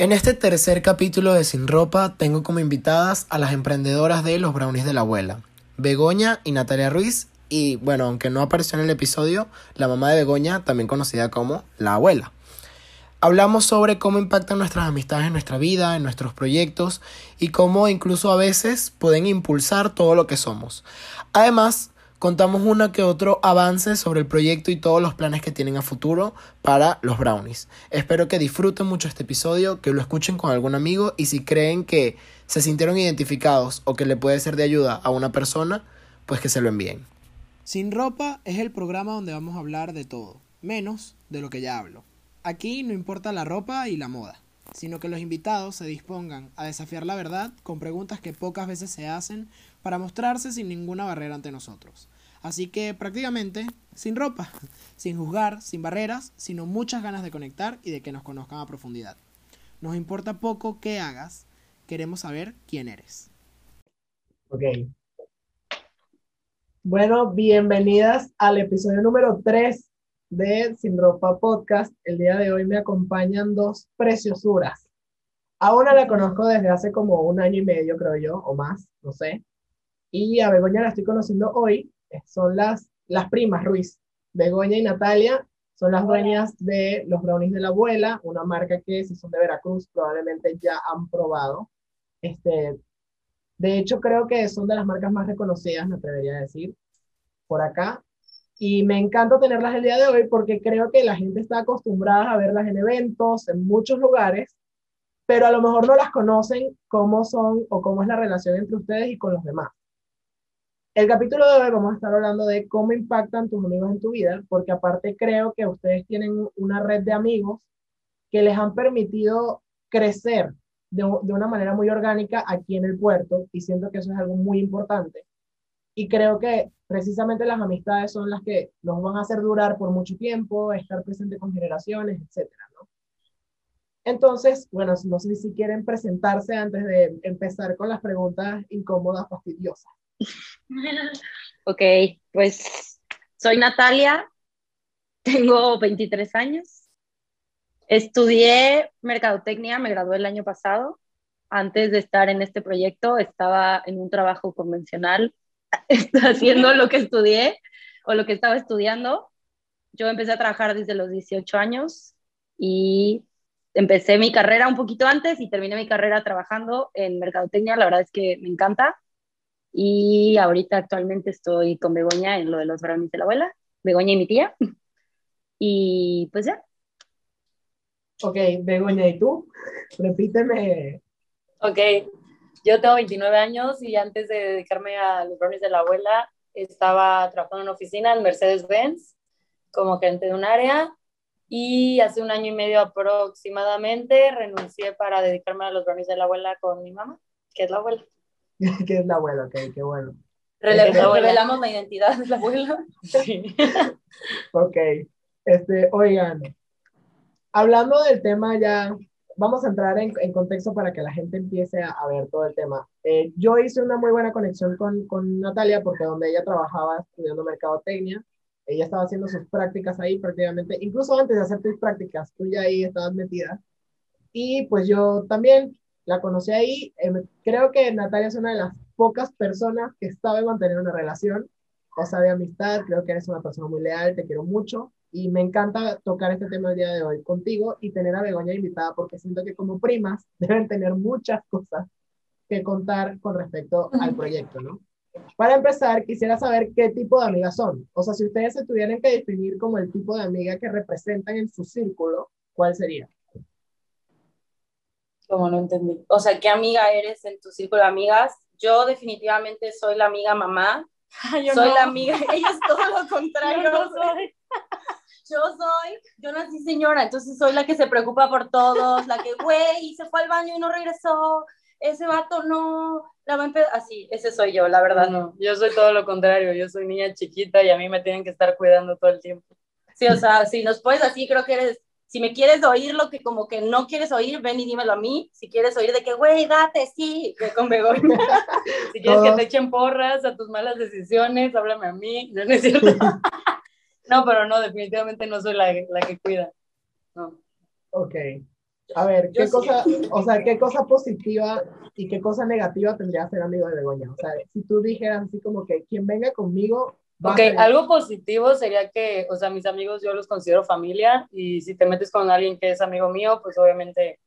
En este tercer capítulo de Sin Ropa tengo como invitadas a las emprendedoras de Los Brownies de la Abuela, Begoña y Natalia Ruiz, y bueno, aunque no apareció en el episodio, la mamá de Begoña, también conocida como la abuela. Hablamos sobre cómo impactan nuestras amistades en nuestra vida, en nuestros proyectos y cómo incluso a veces pueden impulsar todo lo que somos. Además, contamos uno que otro avance sobre el proyecto y todos los planes que tienen a futuro para los brownies. Espero que disfruten mucho este episodio, que lo escuchen con algún amigo y si creen que se sintieron identificados o que le puede ser de ayuda a una persona, pues que se lo envíen. Sin ropa es el programa donde vamos a hablar de todo, menos de lo que ya hablo. Aquí no importa la ropa y la moda, sino que los invitados se dispongan a desafiar la verdad con preguntas que pocas veces se hacen para mostrarse sin ninguna barrera ante nosotros. Así que prácticamente sin ropa, sin juzgar, sin barreras, sino muchas ganas de conectar y de que nos conozcan a profundidad. Nos importa poco qué hagas, queremos saber quién eres. Ok. Bueno, bienvenidas al episodio número 3 de Sin Ropa Podcast. El día de hoy me acompañan dos preciosuras. A una la conozco desde hace como un año y medio, creo yo, o más, no sé. Y a Begoña la estoy conociendo hoy. Son las, las primas Ruiz. Begoña y Natalia son las dueñas de los brownies de la abuela, una marca que si son de Veracruz probablemente ya han probado. Este, de hecho, creo que son de las marcas más reconocidas, me atrevería a decir, por acá. Y me encanta tenerlas el día de hoy porque creo que la gente está acostumbrada a verlas en eventos, en muchos lugares, pero a lo mejor no las conocen cómo son o cómo es la relación entre ustedes y con los demás. El capítulo de hoy vamos a estar hablando de cómo impactan tus amigos en tu vida, porque aparte creo que ustedes tienen una red de amigos que les han permitido crecer de, de, una manera muy orgánica aquí en el puerto y siento que eso es algo muy importante. Y creo que precisamente las amistades son las que nos van a hacer durar por mucho tiempo, estar presente con generaciones, etcétera, ¿no? Entonces, bueno, no sé si quieren presentarse antes de empezar con las preguntas incómodas, fastidiosas. ok, pues soy Natalia, tengo 23 años, estudié mercadotecnia, me gradué el año pasado. Antes de estar en este proyecto estaba en un trabajo convencional haciendo lo que estudié o lo que estaba estudiando. Yo empecé a trabajar desde los 18 años y empecé mi carrera un poquito antes y terminé mi carrera trabajando en mercadotecnia. La verdad es que me encanta. Y ahorita actualmente estoy con Begoña en lo de los brownies de la abuela, Begoña y mi tía. Y pues ya. Ok, Begoña, ¿y tú? Repíteme. Ok, yo tengo 29 años y antes de dedicarme a los brownies de la abuela, estaba trabajando en una oficina en Mercedes-Benz como gerente de un área y hace un año y medio aproximadamente renuncié para dedicarme a los brownies de la abuela con mi mamá, que es la abuela. que es la abuela, ok, qué bueno. Revelamos la identidad de la abuela. Sí. ok, este, oigan, hablando del tema ya, vamos a entrar en, en contexto para que la gente empiece a, a ver todo el tema. Eh, yo hice una muy buena conexión con, con Natalia porque donde ella trabajaba estudiando mercadotecnia, ella estaba haciendo sus prácticas ahí prácticamente, incluso antes de hacer tus prácticas, tú ya ahí estabas metida. Y pues yo también la conocí ahí. Eh, creo que Natalia es una de las pocas personas que sabe mantener una relación, o sea, de amistad. Creo que eres una persona muy leal, te quiero mucho. Y me encanta tocar este tema el día de hoy contigo y tener a Begoña invitada porque siento que como primas deben tener muchas cosas que contar con respecto al proyecto, ¿no? Para empezar, quisiera saber qué tipo de amigas son. O sea, si ustedes se tuvieran que definir como el tipo de amiga que representan en su círculo, ¿cuál sería? Como no entendí. O sea, ¿qué amiga eres en tu círculo de amigas? Yo definitivamente soy la amiga mamá. yo soy no. la amiga, ella es todo lo contrario. Yo no soy. Yo soy, yo nací señora, entonces soy la que se preocupa por todos, la que, güey, se fue al baño y no regresó, ese vato no, la va a empezar, así, ese soy yo, la verdad. No, yo soy todo lo contrario, yo soy niña chiquita y a mí me tienen que estar cuidando todo el tiempo. Sí, o sea, si nos puedes así, creo que eres si me quieres oír lo que como que no quieres oír, ven y dímelo a mí. Si quieres oír de que, güey, date, sí, que con Begoña. si quieres que te echen porras a tus malas decisiones, háblame a mí. No, no es cierto. no, pero no, definitivamente no soy la, la que cuida. No. Ok. A ver, ¿qué Yo sí. cosa, o sea, qué cosa positiva y qué cosa negativa tendría ser amigo de Begoña? O sea, si tú dijeras así como que quien venga conmigo va a Ok, algo positivo sería que, o sea, mis amigos yo los considero familia y si te metes con alguien que es amigo mío, pues obviamente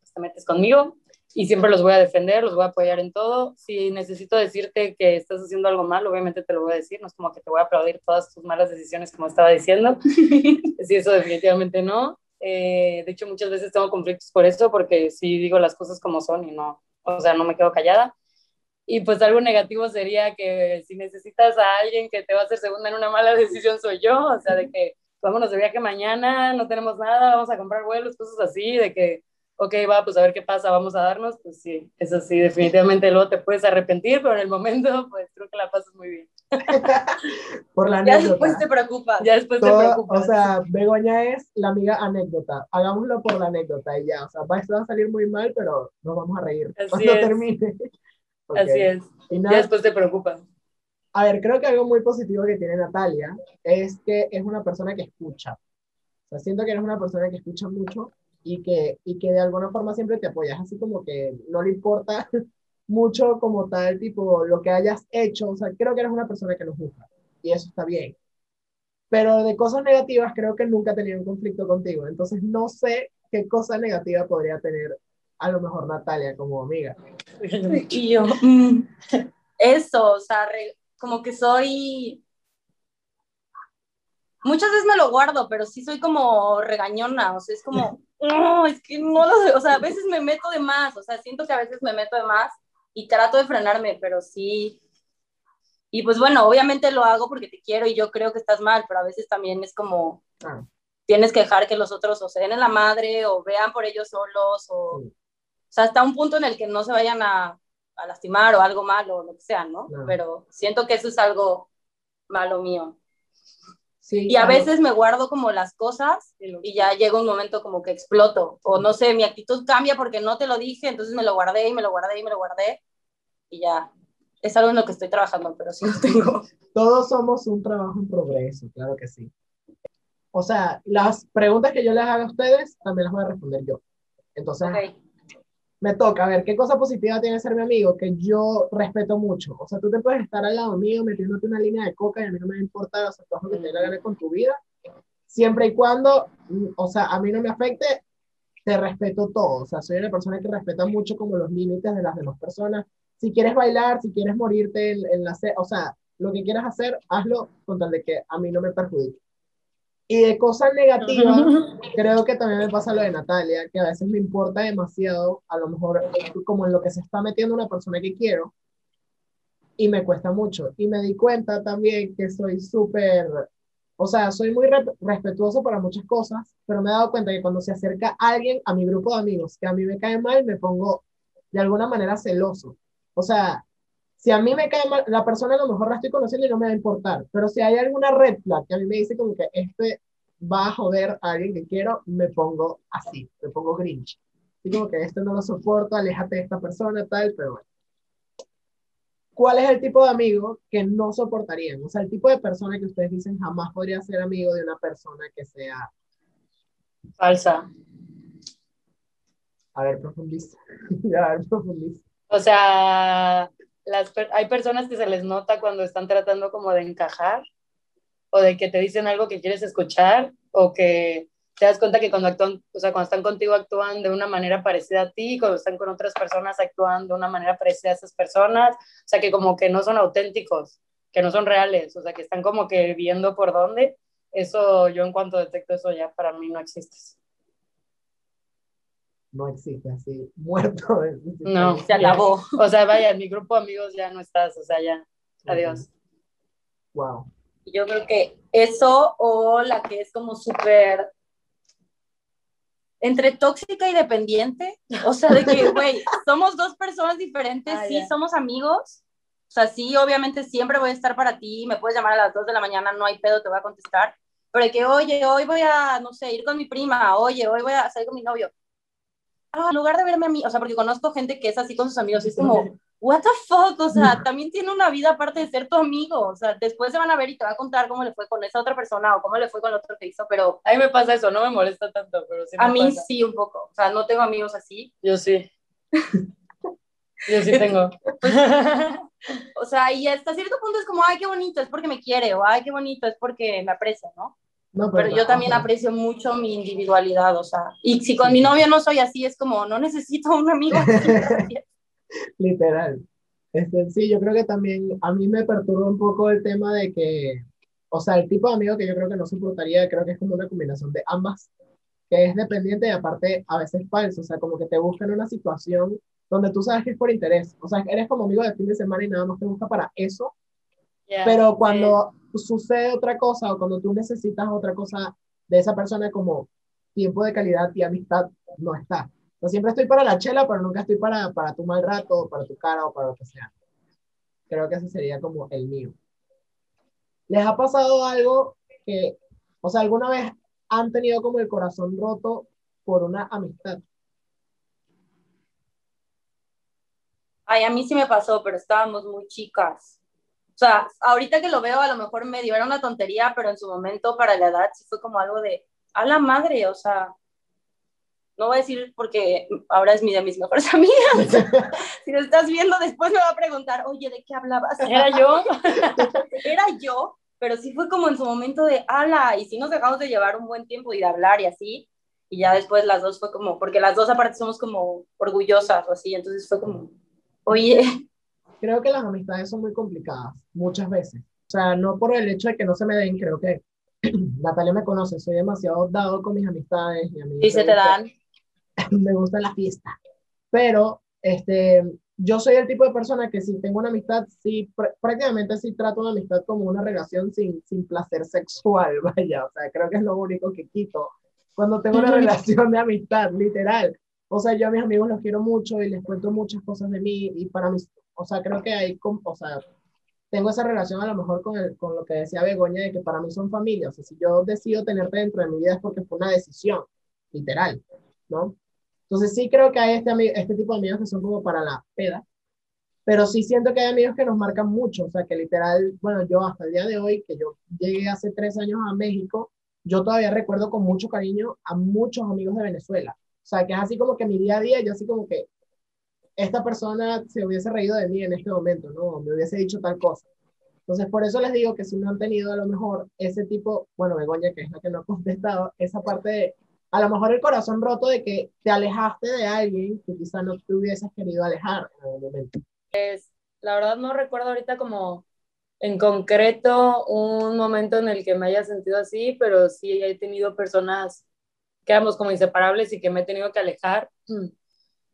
pues, te metes conmigo y siempre los voy a defender, los voy a apoyar en todo. Si necesito decirte que estás haciendo algo mal, obviamente te lo voy a decir, no es como que te voy a aplaudir todas tus malas decisiones como estaba diciendo. sí, eso definitivamente no. Eh, de hecho, muchas veces tengo conflictos por eso, porque sí digo las cosas como son y no, o sea, no me quedo callada. Y pues algo negativo sería que si necesitas a alguien que te va a hacer segunda en una mala decisión soy yo, o sea, de que vámonos de viaje mañana, no tenemos nada, vamos a comprar vuelos, cosas así, de que, ok, va, pues a ver qué pasa, vamos a darnos, pues sí, eso sí, definitivamente luego te puedes arrepentir, pero en el momento, pues creo que la pasas muy bien. por la Ya anécdota. después te preocupas. Ya después te Todo- preocupas. o sea, Begoña es la amiga anécdota. Hagámoslo por la anécdota y ya. O sea, va, esto va a salir muy mal, pero nos vamos a reír Así cuando es. termine. Ok. Así es, Y ya nada, después te preocupas. a ver, creo que algo muy positivo que tiene Natalia es que es una persona que escucha. O sea, siento que eres una persona que escucha mucho y que, y que de alguna forma siempre te apoyas, así como que no le importa mucho como tal, tipo, lo que hayas hecho. O sea, creo que eres una persona que no juzga y eso está bien. Pero de cosas negativas creo que nunca he tenido un conflicto contigo. Entonces no sé qué cosa negativa podría tener a lo mejor Natalia como amiga. Y yo, mm, eso, o sea, re- como que soy... Muchas veces me lo guardo, pero sí soy como regañona, o sea, es como, no, es que no lo sé, o sea, a veces me meto de más, o sea, siento que a veces me meto de más y trato de frenarme, pero sí. Y pues bueno, obviamente lo hago porque te quiero y yo creo que estás mal, pero a veces también es como, Ah, tienes que dejar que los otros o se den en la madre o vean por ellos solos o, Sí. o sea, hasta un punto en el que no se vayan a, a lastimar o algo malo, lo que sea, ¿no? Claro. Pero siento que eso es algo malo mío. Sí, Y a algo- veces me guardo como las cosas y ya llega un momento como que exploto o no sé, mi actitud cambia porque no te lo dije, entonces me lo guardé y me lo guardé y me lo guardé y ya. Es algo en lo que estoy trabajando, pero sí lo tengo. Todos somos un trabajo en progreso, claro que sí. O sea, las preguntas que yo les haga a ustedes también las voy a responder yo. Entonces, Ok. Me toca a ver qué cosa positiva tiene ser mi amigo que yo respeto mucho. O sea, tú te puedes estar al lado mío metiéndote una línea de coca y a mí no me va a importar, o sea, tú lo que te dé con tu vida, siempre y cuando, mm, o sea, a mí no me afecte, te respeto todo. O sea, soy una persona que respeta mucho como los límites de las demás personas. Si quieres bailar, si quieres morirte en, en la... O sea, lo que quieras hacer, hazlo con tal de que a mí no me perjudique. Y de cosas negativas, creo que también me pasa lo de Natalia, que a veces me importa demasiado, a lo mejor como en lo que se está metiendo una persona que quiero, y me cuesta mucho. Y me di cuenta también que soy súper, o sea, soy muy re- respetuoso para muchas cosas, pero me he dado cuenta que cuando se acerca alguien a mi grupo de amigos que a mí me cae mal, me pongo de alguna manera celoso. O sea, si a mí me cae mal, la persona a lo mejor la estoy conociendo y no me va a importar, pero si hay alguna red flag que a mí me dice como que este va a joder a alguien que quiero, me pongo así, me pongo grinch. Así como que este no lo soporto, aléjate de esta persona, tal, pero bueno. ¿Cuál es el tipo de amigo que no soportarían? O sea, el tipo de persona que ustedes dicen jamás podría ser amigo de una persona que sea, Falsa. a ver, profundiza. a ver, profundiza. O sea, las, hay personas que se les nota cuando están tratando como de encajar o de que te dicen algo que quieres escuchar o que te das cuenta que cuando actúan, o sea, cuando están contigo actúan de una manera parecida a ti, cuando están con otras personas actúan de una manera parecida a esas personas, o sea, que como que no son auténticos, que no son reales, o sea, que están como que viendo por dónde. Eso, yo en cuanto detecto eso ya para mí no existe. No existe así, muerto. No. Se acabó. O sea, vaya, en mi grupo de amigos ya no estás, o sea, ya, adiós. Wow. Yo creo que eso o la que es como súper entre tóxica y dependiente, o sea, de que, güey, somos dos personas diferentes, Ah, sí, ya. somos amigos, o sea, sí, obviamente siempre voy a estar para ti, me puedes llamar a las 2 de la mañana, no hay pedo, te voy a contestar, pero de que, oye, hoy voy a, no sé, ir con mi prima, oye, hoy voy a salir con mi novio. Ah, en lugar de verme a mí, o sea, porque conozco gente que es así con sus amigos, y es como, what the fuck, o sea, también tiene una vida aparte de ser tu amigo, o sea, después se van a ver y te va a contar cómo le fue con esa otra persona o cómo le fue con el otro que hizo, pero... A mí me pasa eso, no me molesta tanto, pero sí me A mí pasa. sí un poco, o sea, no tengo amigos así, Yo sí. Yo sí tengo. o sea, y hasta cierto punto es como, ay, qué bonito, es porque me quiere, o ay, qué bonito, es porque me aprecia, ¿no? No, Pero yo también aprecio mucho mi individualidad, o sea, y si con mi novio no soy así, es como, no necesito un amigo. Literal. Este, sí, yo creo que también a mí me perturba un poco el tema de que, o sea, el tipo de amigo que yo creo que no soportaría, creo que es como una combinación de ambas, que es dependiente y aparte a veces falso, o sea, como que te busca en una situación donde tú sabes que es por interés, o sea, eres como amigo de fin de semana y nada más te busca para eso, Ya, pero cuando sucede otra cosa o cuando tú necesitas otra cosa de esa persona como tiempo de calidad y amistad, no está. O sea, siempre estoy para la chela, pero nunca estoy para, para tu mal rato, para tu cara o para lo que sea. Creo que ese sería como el mío. ¿Les ha pasado algo que, o sea, alguna vez han tenido como el corazón roto por una amistad? Ay, a mí sí me pasó, pero estábamos muy chicas. O sea, ahorita que lo veo, a lo mejor medio era una tontería, pero en su momento, para la edad, sí fue como algo de, a la madre, o sea, no voy a decir porque ahora es mi de mis mejores amigas. si lo estás viendo, después me va a preguntar, oye, ¿de qué hablabas? ¿Era yo? Era yo, pero sí fue como en su momento de, ala, y sí nos dejamos de llevar un buen tiempo y de hablar y así. Y ya después las dos fue como, porque las dos aparte somos como orgullosas o así, entonces fue como, oye, Creo que las amistades son muy complicadas, muchas veces. O sea, no por el hecho de que no se me den, creo que Natalia me conoce, soy demasiado dado con mis amistades. Y a mí y se te dan. me gusta la fiesta. Pero este, yo soy el tipo de persona que si tengo una amistad, sí, pr- prácticamente sí trato una amistad como una relación sin, sin placer sexual, vaya. O sea, creo que es lo único que quito cuando tengo una relación de amistad, literal. O sea, yo a mis amigos los quiero mucho y les cuento muchas cosas de mí y para mí, o sea, creo que com- o sea, tengo esa relación a lo mejor con, el, con lo que decía Begoña de que para mí son familia. O sea, si yo decido tenerte dentro de mi vida es porque fue una decisión, literal, ¿no? Entonces sí creo que hay este, este tipo de amigos que son como para la peda, pero sí siento que hay amigos que nos marcan mucho, o sea, que literal, bueno, yo hasta el día de hoy, que yo llegué hace tres años a México, yo todavía recuerdo con mucho cariño a muchos amigos de Venezuela. O sea, que es así como que mi día a día, yo así como que esta persona se hubiese reído de mí en este momento, ¿no? Me hubiese dicho tal cosa. Entonces, por eso les digo que si no han tenido a lo mejor ese tipo, bueno, Begoña, que es la que no ha contestado, esa parte de, a lo mejor el corazón roto de que te alejaste de alguien que quizá no te hubieses querido alejar en algún momento. La verdad no recuerdo ahorita como en concreto un momento en el que me haya sentido así, pero sí he tenido personas que éramos como inseparables y que me he tenido que alejar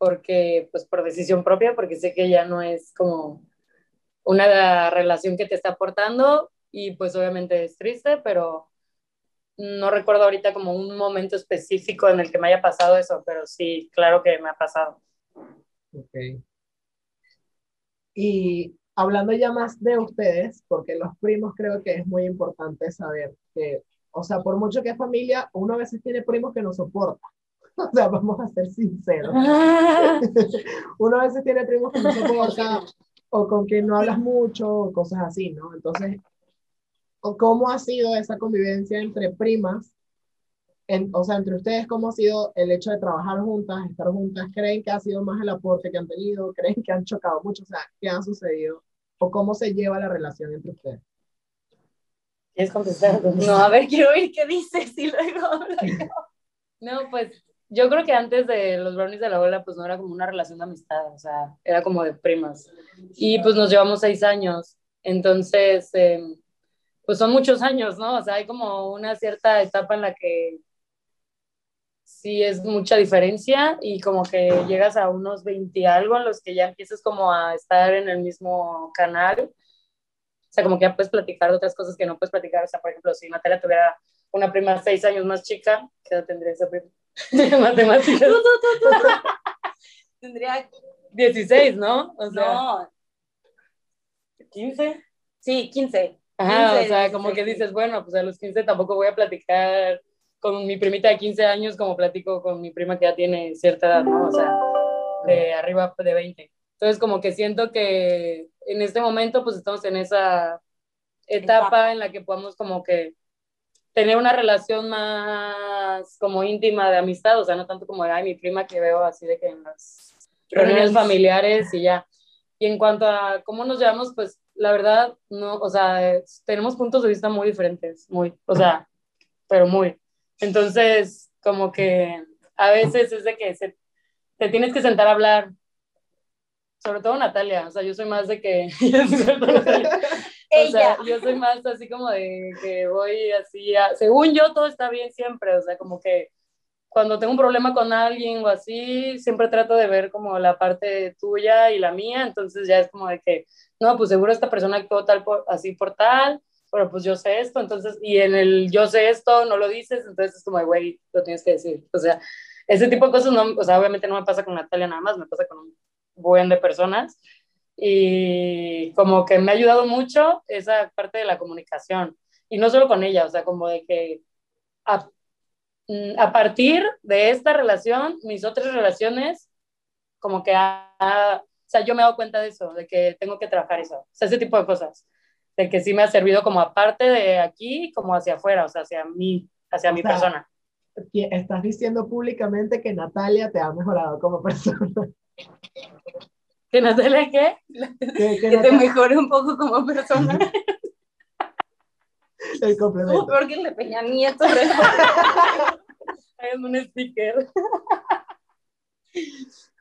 porque, pues por decisión propia, porque sé que ya no es como una relación que te está aportando y pues obviamente es triste, pero no recuerdo ahorita como un momento específico en el que me haya pasado eso, pero sí, claro que me ha pasado. Ok. Y hablando ya más de ustedes, porque los primos creo que es muy importante saber que, o sea, por mucho que es familia, uno a veces tiene primos que no soporta. O sea, vamos a ser sinceros. Uno a veces tiene primos que no soporta o con quien no hablas mucho o cosas así, ¿no? Entonces, ¿o ¿cómo ha sido esa convivencia entre primas? En, o sea, entre ustedes, ¿cómo ha sido el hecho de trabajar juntas, estar juntas? ¿Creen que ha sido más el aporte que han tenido? ¿Creen que han chocado mucho? O sea, ¿qué ha sucedido? ¿O cómo se lleva la relación entre ustedes? ¿Quieres contestar? No, a ver, quiero oír qué dices y luego hablo yo. No, pues yo creo que antes de los brownies de la abuela, pues no era como una relación de amistad, o sea, era como de primas. Y pues nos llevamos seis años, entonces, eh, pues son muchos años, ¿no? O sea, hay como una cierta etapa en la que sí es mucha diferencia y como que llegas a unos 20 y algo en los que ya empiezas como a estar en el mismo canal. O sea, como que ya puedes platicar de otras cosas que no puedes platicar. O sea, por ejemplo, si Natalia tuviera una prima seis años más chica, ¿qué edad tendría esa prima? De matemáticas. Tendría, 16, ¿no? O sea, no, 15. sí, 15. Ajá, 15, o sea, como 16, que dices, bueno, pues a los 15 tampoco voy a platicar con mi primita de 15 años como platico con mi prima que ya tiene cierta edad, ¿no? O sea, de arriba de 20. Entonces, como que siento que en este momento, pues estamos en esa etapa en la que podamos como que tener una relación más como íntima de amistad, o sea, no tanto como de, ay, mi prima que veo así de que en las reuniones familiares y ya. Y en cuanto a cómo nos llevamos, pues la verdad, no, o sea, tenemos puntos de vista muy diferentes, muy, o sea, pero muy. Entonces, como que a veces es de que se, te tienes que sentar a hablar, sobre todo Natalia, o sea, yo soy más de que... O sea, yo soy más así como de que voy así, según yo todo está bien siempre, o sea, como que cuando tengo un problema con alguien o así, siempre trato de ver como la parte tuya y la mía, entonces ya es como de que, no, pues seguro esta persona actuó tal por, así por tal, pero pues yo sé esto, entonces, y en el yo sé esto no lo dices, entonces es como, de, güey, lo tienes que decir, o sea, ese tipo de cosas, no, o sea, obviamente no me pasa con Natalia nada más, me pasa con un buen de personas, y como que me ha ayudado mucho esa parte de la comunicación. Y no solo con ella, o sea, como de que a, mm, a partir de esta relación, mis otras relaciones, como que, o sea, yo me he dado cuenta de eso, de que tengo que trabajar eso, o sea, ese tipo de cosas, de que sí me ha servido como aparte de aquí, como hacia afuera, o sea, hacia mí, hacia mi persona. Estás diciendo públicamente que Natalia te ha mejorado como persona. ¿Que Natalia qué? Que, que, te mejore un poco como persona. El complemento. Porque le Peña Nieto. Es un sticker.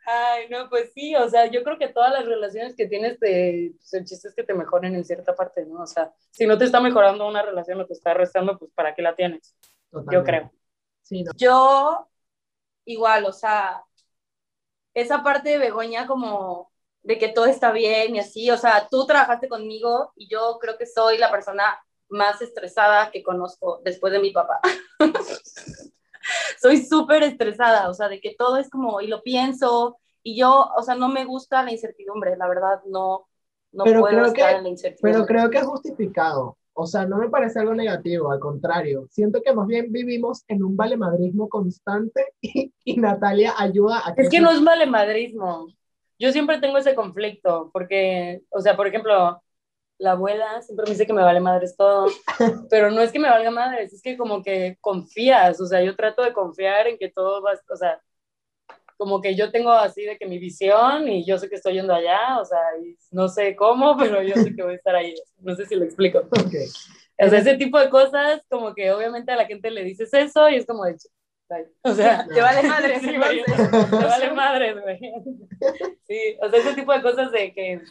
Ay, no, pues sí, o sea, yo creo que todas las relaciones que tienes, te, pues el chiste es que te mejoren en cierta parte, ¿no? O sea, si no te está mejorando una relación o te está restando, pues ¿para qué la tienes? Yo creo. Sí, Yo, igual, o sea, esa parte de Begoña como de que todo está bien y así, o sea, tú trabajaste conmigo y yo creo que soy la persona más estresada que conozco después de mi papá. soy súper estresada, o sea, de que todo es como, y lo pienso, y yo, o sea, no me gusta la incertidumbre, la verdad, no, no pero puedo estar en la incertidumbre. Pero creo que es justificado, o sea, no me parece algo negativo, al contrario, siento que más bien vivimos en un valemadrismo constante y, y Natalia ayuda a que... Es que no es valemadrismo, yo siempre tengo ese conflicto, porque, o sea, por ejemplo, la abuela siempre me dice que me vale madres todo, pero no es que me valga madres, es que como que confías, o sea, yo trato de confiar en que todo va, o sea, como que yo tengo así de que mi visión y yo sé que estoy yendo allá, o sea, no sé cómo, pero yo sé que voy a estar ahí, no sé si lo explico. Okay. O sea, ese tipo de cosas, como que obviamente a la gente le dices eso y es como de, o sea, te vale madre, sí, te vale madre, güey. Sí, o sea, ese tipo de cosas de que...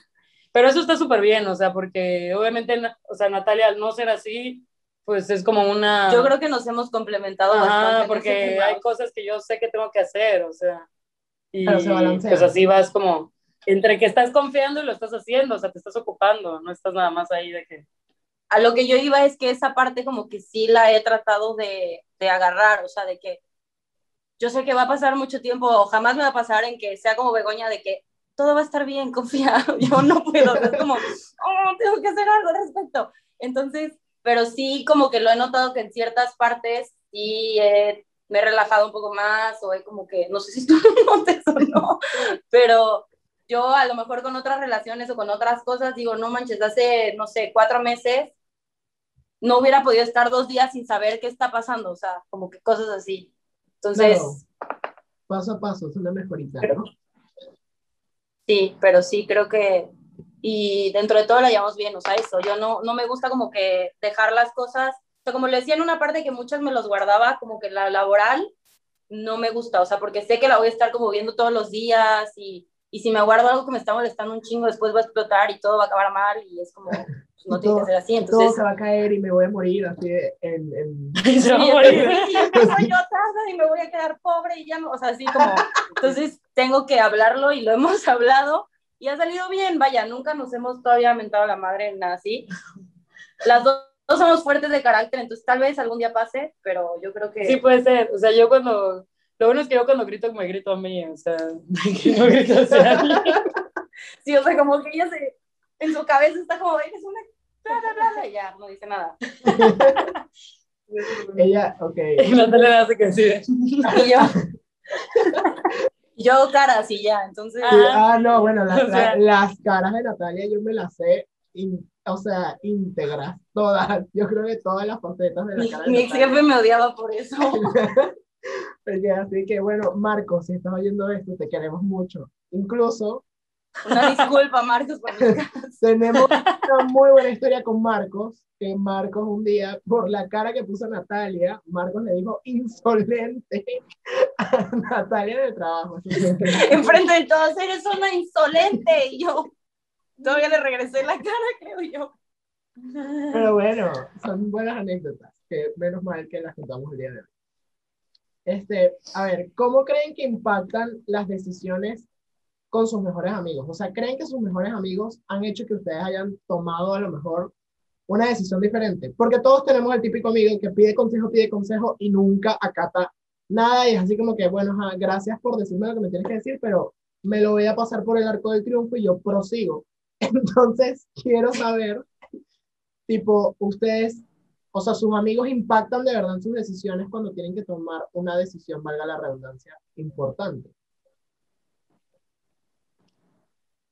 Pero eso está súper bien, o sea, porque obviamente, o sea, Natalia, al no ser así, pues es como una... Yo creo que nos hemos complementado bastante. porque hay cosas que yo sé que tengo que hacer, o sea, y pues así vas como, entre que estás confiando y lo estás haciendo, o sea, te estás ocupando, no estás nada más ahí de que... A lo que yo iba es que esa parte como que sí la he tratado de, de agarrar, o sea, de que yo sé que va a pasar mucho tiempo, jamás me va a pasar en que sea como Begoña de que todo va a estar bien, confía, yo no puedo, es como, oh, tengo que hacer algo al respecto. Entonces, pero sí como que lo he notado que en ciertas partes sí me he relajado un poco más, o he como que, no sé si tú lo notes o no, pero yo a lo mejor con otras relaciones o con otras cosas digo, no manches, hace, no sé, cuatro meses no hubiera podido estar dos días sin saber qué está pasando, o sea, como que cosas así. Entonces... paso a paso, es una mejorita, ¿no? Sí, pero sí, creo que... Y dentro de todo la llevamos bien, o sea, eso, yo no, no me gusta como que dejar las cosas, o sea, como le decía en una parte que muchas me los guardaba, como que la laboral no me gusta, o sea, porque sé que la voy a estar como viendo todos los días y, y si me guardo algo que me está molestando un chingo, después va a explotar y todo va a acabar mal y es como, no tiene que ser así. Entonces, todo se va a caer y me voy a morir así en... en... se va a morir. Y yo tarde y me voy a quedar pobre y ya no, o sea, así como... Entonces tengo que hablarlo y lo hemos hablado y ha salido bien, vaya, nunca nos hemos todavía mentado la madre en nada así. Las dos, somos fuertes de carácter, entonces tal vez algún día pase, pero yo creo que... Sí, puede ser, o sea, yo cuando... Lo bueno es que yo cuando grito me grito a mí, o sea, que no grito hacia mí. Sí, o sea, como que ella se, en su cabeza está como, eres una y ya, no dice nada. Ella, ok. Y Natalia hace que sí. Y yo. Yo caras y ya, entonces... Sí, ah, no, bueno, O sea- las caras de Natalia yo me las sé, in- o sea, íntegras, todas. Yo creo que todas las facetas de la Mi, cara de mi ex jefe me odiaba por eso. Porque así que, bueno, Marcos, si estás oyendo esto, te queremos mucho. Incluso Una disculpa, Marcos, por tenemos una muy buena historia con Marcos, que Marcos un día, por la cara que puso Natalia, Marcos le dijo insolente a Natalia de trabajo. Enfrente de todos, eres una insolente. Y yo todavía le regresé la cara, creo yo. Pero bueno, son buenas anécdotas, que menos mal que las contamos el día de hoy. Este, a ver, ¿cómo creen que impactan las decisiones con sus mejores amigos? O sea, ¿creen que sus mejores amigos han hecho que ustedes hayan tomado a lo mejor una decisión diferente? Porque todos tenemos el típico amigo que pide consejo, pide consejo y nunca acata nada y es así como que, bueno, ajá, gracias por decirme lo que me tienes que decir, pero me lo voy a pasar por el arco del triunfo y yo prosigo. Entonces, quiero saber tipo, ustedes, o sea, sus amigos impactan de verdad en sus decisiones cuando tienen que tomar una decisión, valga la redundancia, importante.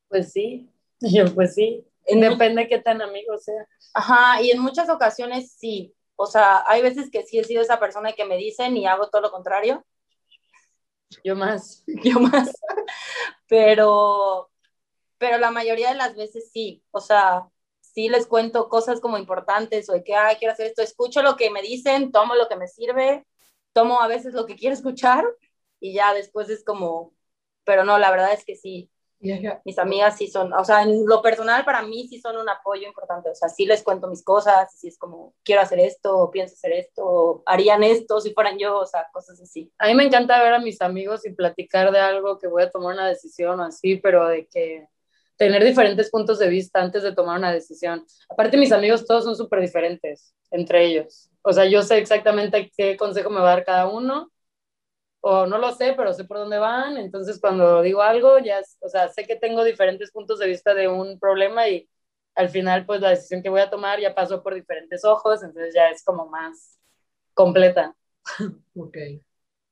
Pues sí, yo pues sí. Depende de qué tan amigo sea. Ajá, y en muchas ocasiones sí. O sea, hay veces que sí he sido esa persona que me dicen y hago todo lo contrario. Yo más. yo más. Pero, pero la mayoría de las veces sí. O sea, sí les cuento cosas como importantes o de que, ay, quiero hacer esto. Escucho lo que me dicen, tomo lo que me sirve, tomo a veces lo que quiero escuchar y ya después es como, pero no, la verdad es que sí. Mis amigas sí son, o sea, en lo personal para mí sí son un apoyo importante. O sea, sí les cuento mis cosas, sí es como, quiero hacer esto, o pienso hacer esto, o harían esto si fueran yo, o sea, cosas así. A mí me encanta ver a mis amigos y platicar de algo que voy a tomar una decisión o así, pero de que tener diferentes puntos de vista antes de tomar una decisión. Aparte, mis amigos todos son súper diferentes entre ellos. O sea, yo sé exactamente qué consejo me va a dar cada uno, o no lo sé, pero sé por dónde van. Entonces, cuando digo algo, ya, o sea, sé que tengo diferentes puntos de vista de un problema y al final, pues la decisión que voy a tomar ya pasó por diferentes ojos, entonces ya es como más completa. ok.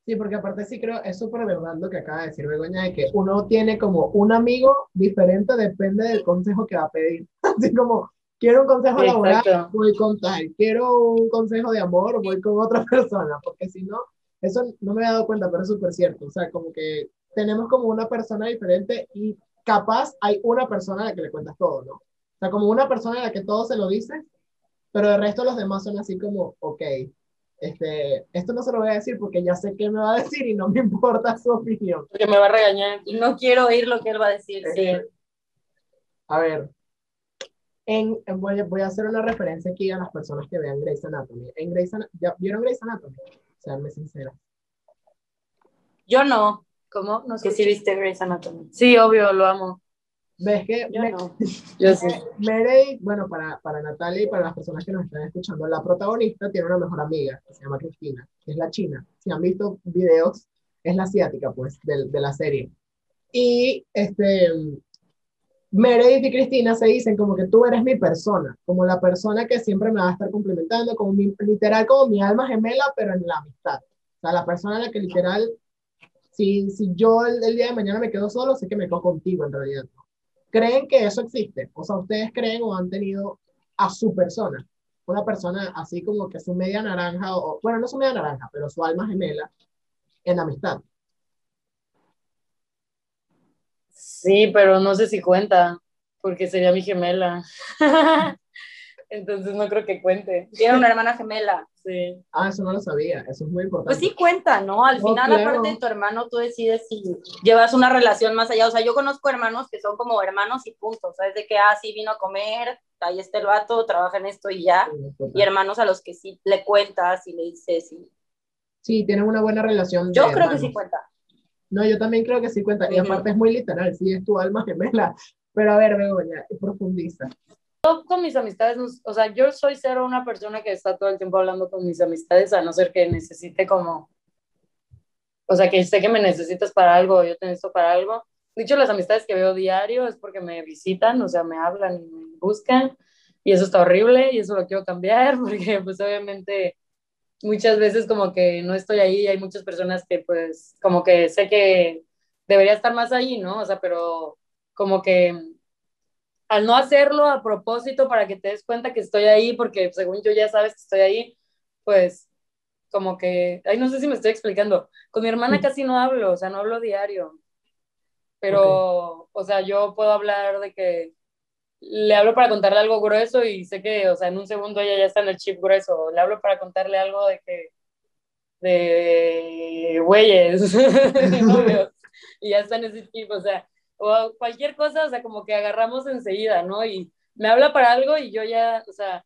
Sí, porque aparte sí creo, es súper verdad lo que acaba de decir Begoña, de que uno tiene como un amigo diferente, depende del consejo que va a pedir. Así como, quiero un consejo laboral, voy con tal, quiero un consejo de amor, voy con otra persona, porque si no, eso no me he dado cuenta, pero es súper cierto. O sea, como que tenemos como una persona diferente y capaz hay una persona a la que le cuentas todo, ¿no? O sea, como una persona a la que todo se lo dices, pero el resto los demás son así como, ok, este, esto no se lo voy a decir porque ya sé qué me va a decir y no me importa su opinión. Porque me va a regañar. Y no quiero oír lo que él va a decir. Sí. A ver, en, en- voy, a, voy a hacer una referencia aquí a las personas que vean Grey's Anatomy. En Grey's ¿ya ¿Vieron Grey's Anatomy? Seanme sincera. Yo no, ¿Cómo? No que sé. sí viste Grey's Anatomy. Sí, obvio, lo amo. ¿Ves que Yo me- no. Yo sí. Meredith, bueno, para, para Natalia y para las personas que nos están escuchando, la protagonista tiene una mejor amiga que se llama Cristina, que es la china. Si han visto videos, es la asiática, pues, del- de, la serie. Y este, Meredith y Cristina se dicen como que tú eres mi persona, como la persona que siempre me va a estar complementando, como mi, literal como mi alma gemela, pero en la amistad. O sea, la persona a la que literal, si, si yo el, el día de mañana me quedo solo, sé que me quedo contigo en realidad. ¿Creen que eso existe? O sea, ¿ustedes creen o han tenido a su persona? Una persona así como que su media naranja, o bueno, no su media naranja, pero su alma gemela en amistad. Sí, pero no sé si cuenta, porque sería mi gemela. Entonces no creo que cuente. Tiene una hermana gemela. Sí. Ah, eso no lo sabía, eso es muy importante. Pues sí cuenta, ¿no? Al Oh, final, claro. aparte de tu hermano, tú decides si llevas una relación más allá. O sea, yo conozco hermanos que son como hermanos y punto. ¿Sabes? De que, ah, sí, vino a comer, ahí está el vato, trabaja en esto y ya. Y hermanos a los que sí le cuentas y le dices. Y... Sí, tienen una buena relación. de Yo creo que sí cuenta. No, yo también creo que sí cuenta. Y Ujú. aparte es muy literal, sí, es tu alma gemela. Pero a ver, Begoña, profundiza. Con mis amistades, o sea, yo soy cero una persona que está todo el tiempo hablando con mis amistades, a no ser que necesite como, o sea, que sé que me necesitas para algo, yo te necesito para algo. Dicho, las amistades que veo diario es porque me visitan, o sea, me hablan y me buscan, y eso está horrible, y eso lo quiero cambiar, porque pues obviamente muchas veces como que no estoy ahí, hay muchas personas que pues como que sé que debería estar más ahí, ¿no? O sea, pero como que al no hacerlo a propósito para que te des cuenta que estoy ahí, porque según yo ya sabes que estoy ahí, pues como que, ay, no sé si me estoy explicando, con mi hermana casi no hablo, o sea, no hablo diario, pero, o sea, yo puedo hablar de que le hablo para contarle algo grueso y sé que, o sea, en un segundo ella ya está en el chip grueso, le hablo para contarle algo de que, de güeyes, y ya está en ese chip, o sea, o cualquier cosa, o sea, como que agarramos enseguida, ¿no? Y me habla para algo y yo ya, o sea,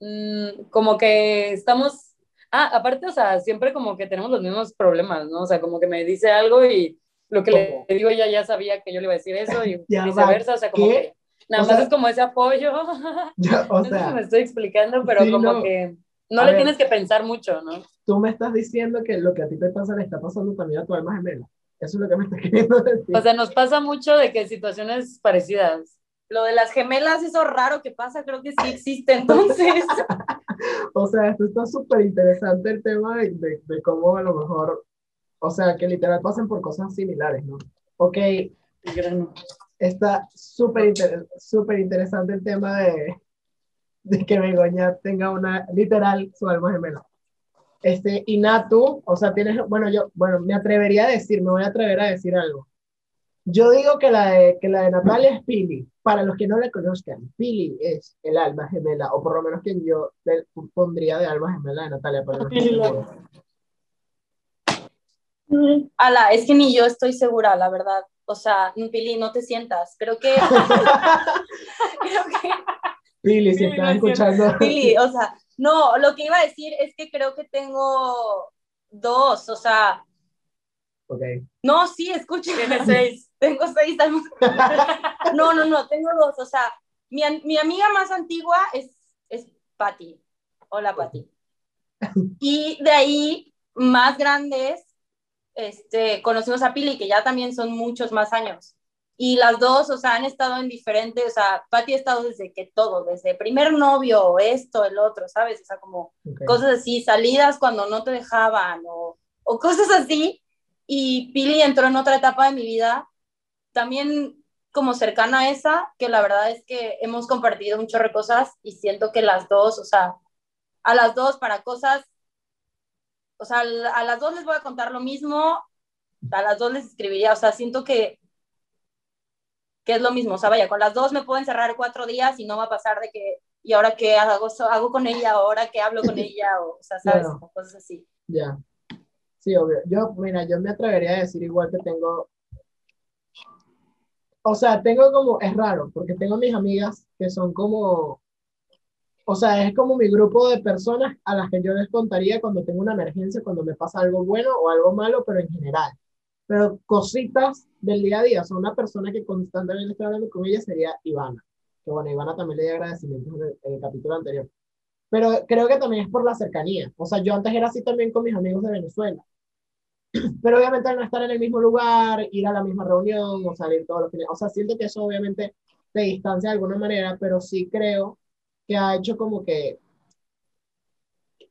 mmm, como que estamos, ah, aparte, o sea, siempre como que tenemos los mismos problemas, ¿no? O sea, como que me dice algo y lo que le digo ella ya sabía que yo le iba a decir eso y viceversa, o sea, como que nada más es como ese apoyo. Ya, o no sé sea, si me estoy explicando, pero sí, como no. que no A le ver. tienes que pensar mucho, ¿no? tú me estás diciendo que lo que a ti te pasa le está pasando también a tu alma gemela. Eso es lo que me estás queriendo decir. O sea, nos pasa mucho de que situaciones parecidas. Lo de las gemelas, eso raro que pasa, creo que sí existe entonces. O sea, esto está súper interesante el tema de, de, de cómo a lo mejor, o sea, que literal pasen por cosas similares, ¿no? Ok, está súper inter- súper interesante el tema de, de que Begoña tenga una, literal, su alma gemela. Este, y Natu, o sea, tienes, bueno, yo, bueno, me atrevería a decir, me voy a atrever a decir algo. Yo digo que la de, que la de Natalia es Pili. Para los que no la conozcan, Pili es el alma gemela, o por lo menos quien yo le pondría de alma gemela de Natalia, estoy Pili. seguro. Ala, es que ni yo estoy segura, la verdad. O sea, Pili, no te sientas. Creo que. creo que. Pili, si Pili, estás escuchando. Pili, o sea, no, lo que iba a decir es que creo que tengo dos, o sea, Ok. no, sí, escuchen. Tiene seis. Tengo seis. No, no, no, tengo dos, o sea, mi, mi amiga más antigua es, es Patti. Hola, Patti. Y de ahí, más grandes, este, conocimos a Pili, que ya también son muchos más años. Y las dos, o sea, han estado en diferentes, o sea, Patti ha estado desde que todo, desde primer novio, esto, el otro, ¿sabes? O sea, como ok. cosas así, salidas cuando no te dejaban o, o cosas así. Y Pili entró en otra etapa de mi vida, también como cercana a esa, que la verdad es que hemos compartido un chorro de cosas y siento que las dos, o sea, a las dos para cosas, o sea, a las dos les voy a contar lo mismo, a las dos les escribiría, o sea, siento que que es lo mismo, o sea, vaya, con las dos me puedo encerrar cuatro días y no va a pasar de que, ¿y ahora qué hago, hago con ella? ¿Ahora qué hablo con ella? O, o sea, ¿sabes? Claro. Cosas así. Ya. Sí, obvio. Yo, mira, yo me atrevería a decir igual que tengo. O sea, tengo como, es raro, porque tengo mis amigas que son como, o sea, es como mi grupo de personas a las que yo les contaría cuando tengo una emergencia, cuando me pasa algo bueno o algo malo, pero en general. Pero cositas del día a día, o sea, una persona que constantemente estoy hablando con ella sería Ivana. Que bueno, Ivana también le di agradecimientos en el, en el capítulo anterior. Pero creo que también es por la cercanía. O sea, yo antes era así también con mis amigos de Venezuela. Pero obviamente al no estar en el mismo lugar, ir a la misma reunión o salir todos los fines, o sea, siento que eso obviamente te distancia de alguna manera, pero sí creo que ha hecho como que,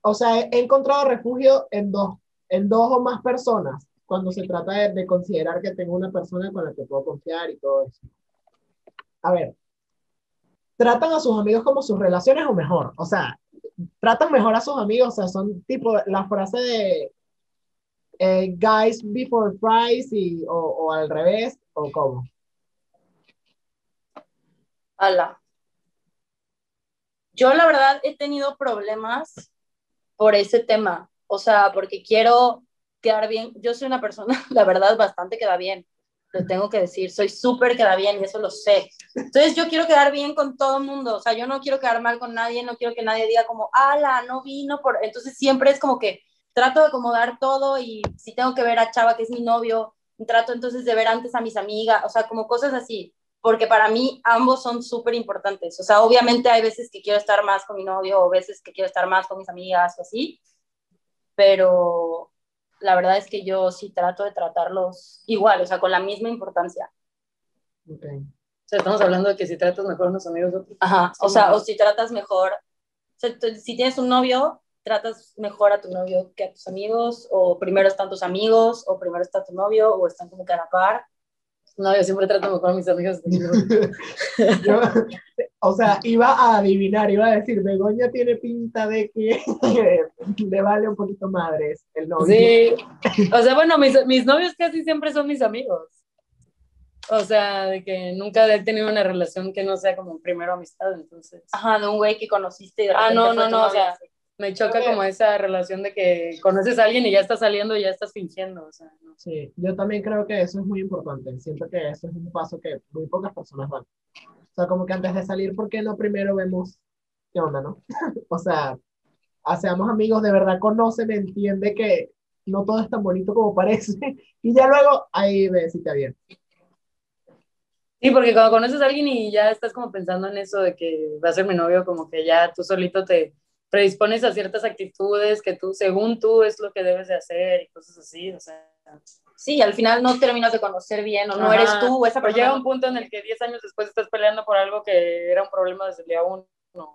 o sea, he encontrado refugio en dos, en dos o más personas cuando se trata de, de considerar que tengo una persona con la que puedo confiar y todo eso. A ver, ¿tratan a sus amigos como sus relaciones o mejor? O sea, tratan mejor a sus amigos, o sea, son tipo la frase de eh, guys before fries y, o, o al revés, o cómo. Ala. Yo la verdad he tenido problemas por ese tema, o sea, porque quiero quedar bien. Yo soy una persona, la verdad, bastante queda bien, lo tengo que decir, soy súper queda bien y eso lo sé. Entonces yo quiero quedar bien con todo el mundo, o sea, yo no quiero quedar mal con nadie, no quiero que nadie diga como, ala, no vino por... Entonces siempre es como que trato de acomodar todo y si tengo que ver a Chava, que es mi novio, trato entonces de ver antes a mis amigas, o sea, como cosas así porque para mí ambos son súper importantes. O sea, obviamente hay veces que quiero estar más con mi novio o veces que quiero estar más con mis amigas o así, pero la verdad es que yo sí trato de tratarlos igual, o sea, con la misma importancia. Okay. O sea, estamos hablando de que si tratas mejor a unos amigos otros. Ajá, o sea, o si tratas mejor, o sea, si tienes un novio, tratas mejor a tu novio que a tus amigos? ¿O primero están tus amigos? ¿O primero está tu novio? ¿O están como que a la par? No, yo siempre trato mejor a mis amigos. Yo, o sea, iba a adivinar, iba a decir, Begoña tiene pinta de que le vale un poquito madres el novio. Sí, o sea, bueno, mis, mis novios casi siempre son mis amigos. O sea, de que nunca he tenido una relación que no sea como primero amistad, entonces. Ajá, de un güey que conociste y de Ah, repente no, no, no, o sea, así. Me choca como esa relación de que conoces a alguien y ya estás saliendo y ya estás fingiendo, o sea, no. Sí, yo también creo que eso es muy importante. Siento que eso es un paso que muy pocas personas dan. O sea, como que antes de salir, ¿por qué no primero vemos qué onda, no? O sea, hacemos amigos, de verdad conoce, me entiende que no todo es tan bonito como parece. Y ya luego ahí ves si te bien. Sí, porque cuando conoces a alguien y ya estás como pensando en eso de que va a ser mi novio, como que ya tú solito te predispones a ciertas actitudes que tú, según tú, es lo que debes de hacer y cosas así, o sea. Sí, al final no terminas de conocer bien o no Ajá. eres tú o esa Pero persona. llega un punto en el que 10 años después estás peleando por algo que era un problema desde el día uno,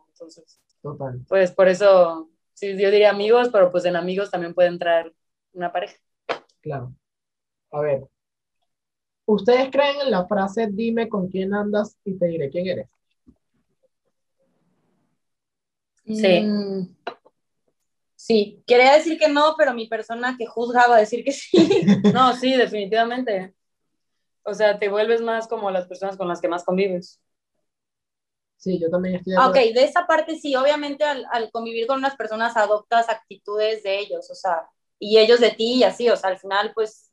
entonces, Total. pues por eso, sí, yo diría amigos, pero pues en amigos también puede entrar una pareja. Claro. A ver. ¿Ustedes creen en la frase dime con quién andas y te diré quién eres? Sí. Mm, sí, quería decir que no, pero mi persona que juzga va a decir que sí. No, sí, definitivamente. O sea, te vuelves más como las personas con las que más convives. Sí, yo también estoy de ok, de esa parte sí, obviamente al, al convivir con unas personas adoptas actitudes de ellos, o sea, y ellos de ti y así, o sea, al final pues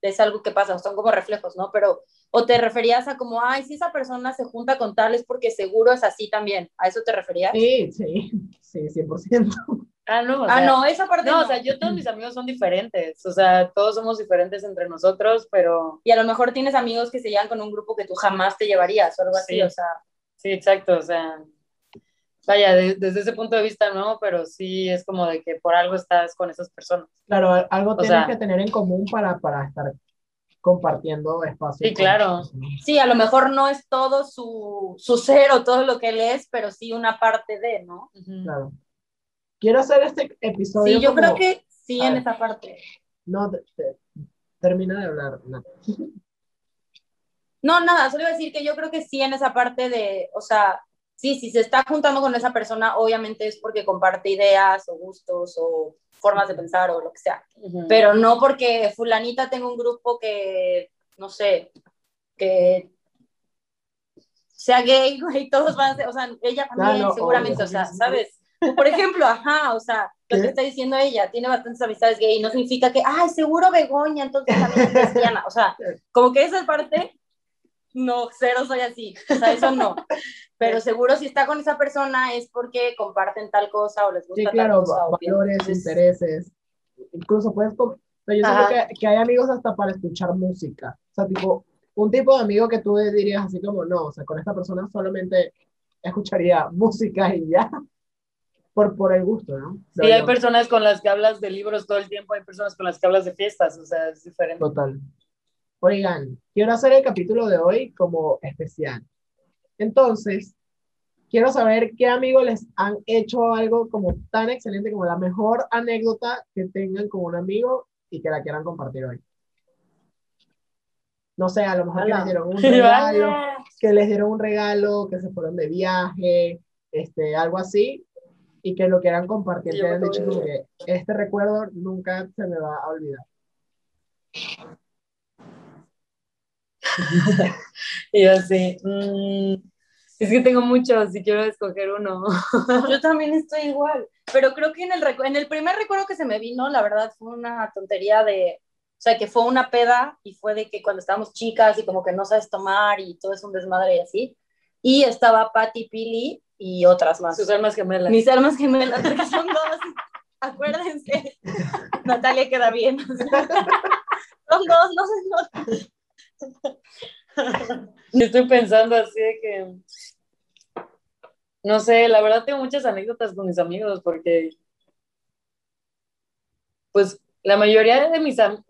es algo que pasa, son como reflejos, ¿no? Pero, o te referías a como, ay, si esa persona se junta con tal es porque seguro es así también, ¿a eso te referías? Sí, sí, sí, 100%. Ah, no, o ah, sea, no, esa parte No, no. o sea, yo todos mis amigos son diferentes, o sea, todos somos diferentes entre nosotros, pero Y a lo mejor tienes amigos que se llevan con un grupo que tú jamás te llevarías o algo así, Sí. o sea, sí, exacto, o sea, vaya, de- desde ese punto de vista no, pero sí es como de que por algo estás con esas personas. Claro, al- algo O tienes sea- que tener en común para, para estar compartiendo espacio. Sí, claro. sí, a lo mejor no es todo su, su ser o todo lo que él es, pero sí una parte de, ¿no? Claro. Quiero hacer este episodio. Sí, yo como- creo que sí en ver. esa parte. No, te- te- termina de hablar. Nat. No, nada, solo iba a decir que yo creo que sí en esa parte de, o sea, sí, si se está juntando con esa persona, obviamente es porque comparte ideas o gustos o formas de pensar o lo que sea, Ujú. pero no porque fulanita tenga un grupo que, no sé, que sea gay, güey, todos van a ser, o sea, ella también Claro, seguramente, obvio. o sea, ¿sabes? Por ejemplo, ajá, o sea, lo que está diciendo ella, tiene bastantes amistades gay, no significa que, ay, seguro Begoña, entonces también es lesbiana, o sea, como que esa parte, no, cero soy así, o sea, eso no, pero seguro si está con esa persona es porque comparten tal cosa o les gusta Sí, tal claro, cosa. va- o bien. valores, intereses. Incluso puedes. com- o sea, yo siento que, que hay amigos hasta para escuchar música. O sea, tipo, un tipo de amigo que tú dirías así como, no, o sea, con esta persona solamente escucharía música y ya. Por, por el gusto, ¿no? Sí, hay personas con las que hablas de libros todo el tiempo, hay personas con las que hablas de fiestas, o sea, es diferente. Total. Oigan, quiero hacer el capítulo de hoy como especial. Entonces, quiero saber qué amigos les han hecho algo como tan excelente como la mejor anécdota que tengan con un amigo y que la quieran compartir hoy. No sé, a lo mejor que les dieron un regalo, que les dieron un regalo, que se fueron de viaje, este, algo así, y que lo quieran compartir, que dicho que este recuerdo nunca se me va a olvidar. Y yo así, mm, es que tengo muchos y quiero escoger uno. Yo también estoy igual, pero creo que en el, en el primer recuerdo que se me vino, la verdad fue una tontería de, o sea, que fue una peda y fue de que cuando estábamos chicas y como que no sabes tomar y todo es un desmadre y así, y estaba Patty Pili y otras más. Sus almas gemelas. Mis almas gemelas, porque son dos, acuérdense, Natalia queda bien. son dos, no sé. Yo estoy pensando así de que, no sé, la verdad tengo muchas anécdotas con mis amigos porque, pues, la mayoría de mis amigos,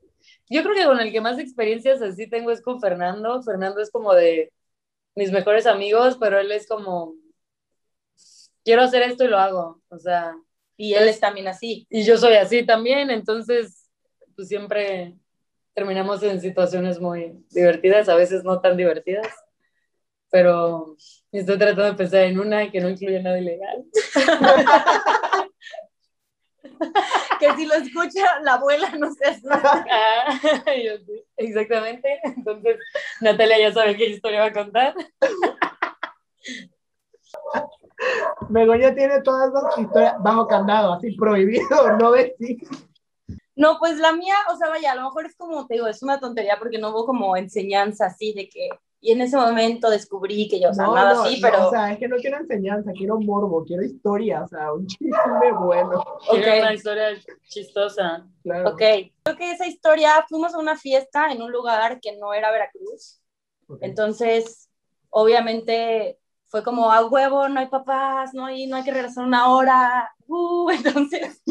yo creo que con el que más experiencias así tengo es con Fernando. Fernando es como de mis mejores amigos, pero él es como, quiero hacer esto y lo hago. O sea, Y él es también así. Y yo soy así también, entonces, pues siempre terminamos en situaciones muy divertidas, a veces no tan divertidas, pero estoy tratando de pensar en una que no incluye nada ilegal. que si lo escucha la abuela no se asusta. Ah, yo sí, exactamente. Entonces, Natalia ya sabe qué historia va a contar. Begoña tiene todas las historias bajo candado, así prohibido, no decir. No, pues la mía, o sea, vaya, a lo mejor es como, te digo, es una tontería porque no hubo como enseñanza así de que, y en ese momento descubrí que yo, o sea, no, nada no, así, no, pero... o sea, es que no quiero enseñanza, quiero morbo, quiero historia, o sea, un chisme bueno. Quiero Ok. una historia chistosa. Claro. Ok, creo que esa historia, fuimos a una fiesta en un lugar que no era Veracruz, Ok. entonces, obviamente, fue como a huevo, no hay papás, no hay, no hay que regresar una hora, uh, entonces,